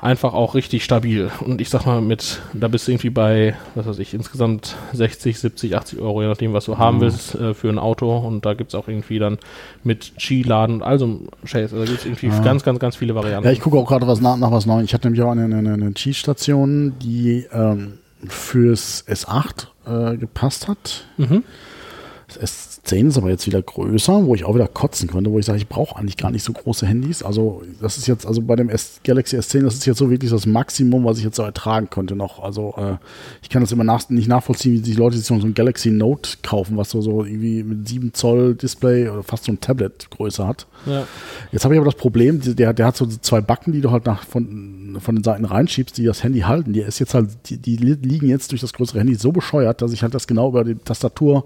einfach auch richtig stabil. Und ich sag mal, mit, da bist du irgendwie bei, was weiß ich, insgesamt 60, 70, 80 Euro, je nachdem, was du haben Mhm. willst äh, für ein Auto. Und da gibt's auch irgendwie dann mit Skiladen und all so Scheiß. Also da gibt's irgendwie Ja. ganz, ganz, ganz viele Varianten. Ja, ich gucke auch gerade was nach, nach was Neues. Ich hatte nämlich auch eine, eine, eine Cheese-Station, die ähm, fürs S8 äh, gepasst hat. mhm. Das S10 ist aber jetzt wieder größer, wo ich auch wieder kotzen könnte, wo ich sage, ich brauche eigentlich gar nicht so große Handys. Also das ist jetzt, also bei dem S Galaxy S10, das ist jetzt so wirklich das Maximum, was ich jetzt so ertragen könnte noch. Also äh, ich kann das immer nach, nicht nachvollziehen, wie die Leute sich so ein Galaxy Note kaufen, was so, so irgendwie mit 7 Zoll Display oder fast so ein Tablet Größe hat. ja. Jetzt habe ich aber das Problem, der, der hat so zwei Backen, die du halt nach, von, von den Seiten reinschiebst, die das Handy halten. Die ist jetzt halt, die, die liegen jetzt durch das größere Handy so bescheuert, dass ich halt das genau über die Tastatur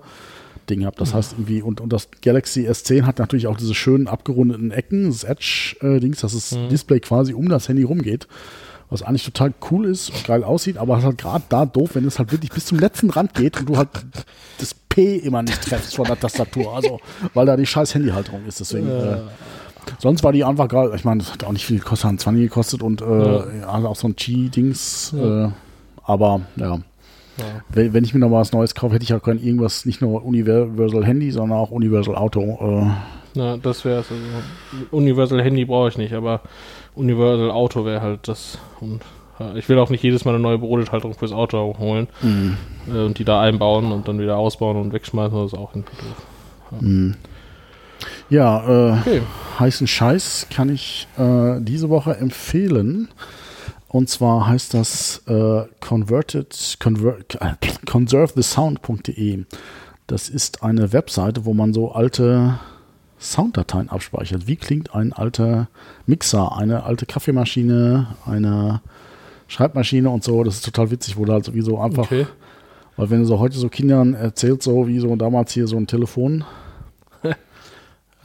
Ding habe. Das heißt irgendwie, und, und das Galaxy S10 hat natürlich auch diese schönen abgerundeten Ecken, das Edge-Dings, dass das Display quasi um das Handy rumgeht. Was eigentlich total cool ist und geil aussieht, aber es ist halt gerade da doof, wenn es halt wirklich bis zum letzten Rand geht und du halt das P immer nicht treffst von der Tastatur. Also, weil da die scheiß Handyhalterung ist. Deswegen. Äh, Sonst war die einfach geil. Ich meine, das hat auch nicht viel gekostet, hat 20 gekostet und äh, Ja. ja. auch so ein Qi-Dings. Ja. Äh, Aber ja. Ja. Wenn, wenn ich mir noch mal was Neues kaufe, hätte ich auch kein irgendwas, nicht nur Universal Handy, sondern auch Universal Auto. Äh, Na, das wäre es. Also, Universal Handy brauche ich nicht, aber Universal Auto wäre halt das. Und ja, ich will auch nicht jedes Mal eine neue Bürohalterung fürs Auto holen äh, und die da einbauen und dann wieder ausbauen und wegschmeißen. Das ist auch irgendwie doof. ja, äh, Okay. heißen Scheiß kann ich äh, diese Woche empfehlen. Und zwar heißt das äh, converted, conver äh, conservethesound.de. Das ist eine Webseite, wo man so alte Sounddateien abspeichert. Wie klingt ein alter Mixer, eine alte Kaffeemaschine, eine Schreibmaschine und so. Das ist total witzig, wo da halt sowieso einfach, Okay. weil wenn du so heute so Kindern erzählst, so wie so damals hier so ein Telefon,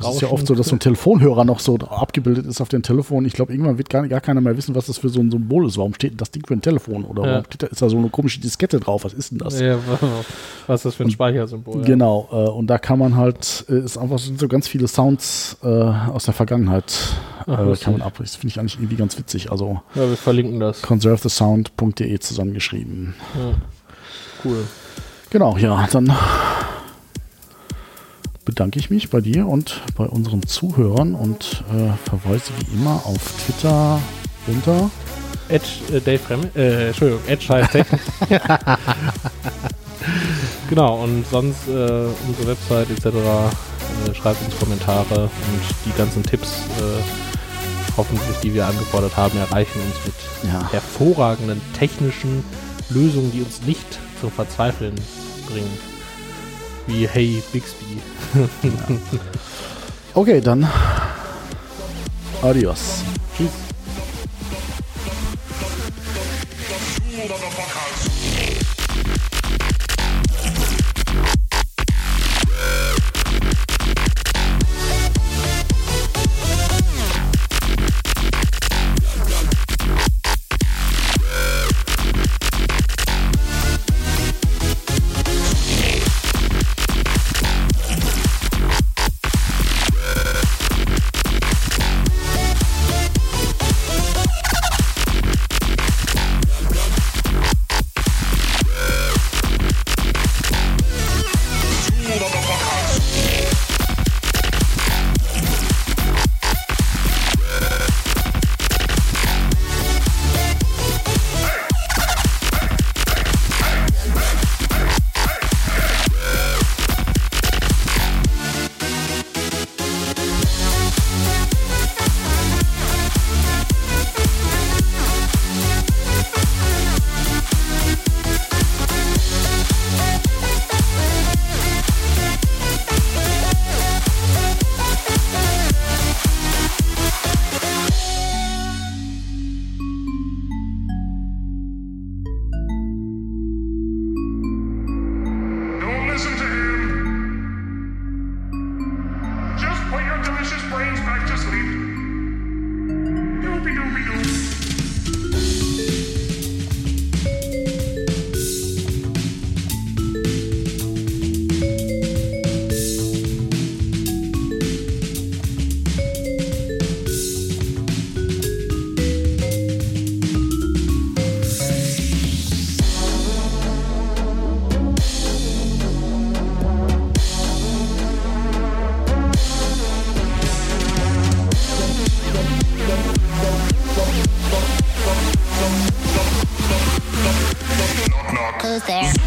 das ist ja oft so, dass so ein Telefonhörer noch so abgebildet ist auf dem Telefon. Ich glaube, irgendwann wird gar, gar keiner mehr wissen, was das für so ein Symbol ist. Warum steht denn das Ding für ein Telefon? Oder Ja. warum da, ist da so eine komische Diskette drauf? Was ist denn das? Ja, wa- was ist das für ein Speichersymbol? ja. Genau, äh, und da kann man halt, äh, ist einfach sind so ganz viele Sounds äh, aus der Vergangenheit, Ach, äh, kann man ab. Das finde ich eigentlich irgendwie ganz witzig. Also Ja, wir verlinken das. conservethesound.de zusammengeschrieben. Ja. Cool. Genau, ja, dann bedanke ich mich bei dir und bei unseren Zuhörern und äh, verweise wie immer auf Twitter unter Edge, äh, Dave Fremme, äh, Entschuldigung, Edge heißt Technik. genau, und sonst äh, unsere Website etc. Äh, schreibt uns Kommentare und die ganzen Tipps, äh, hoffentlich, die wir angefordert haben, erreichen uns mit ja, hervorragenden technischen Lösungen, die uns nicht zum Verzweifeln bringen. Wie Hey Bixby. Okay, dann adios. Tschüss. there.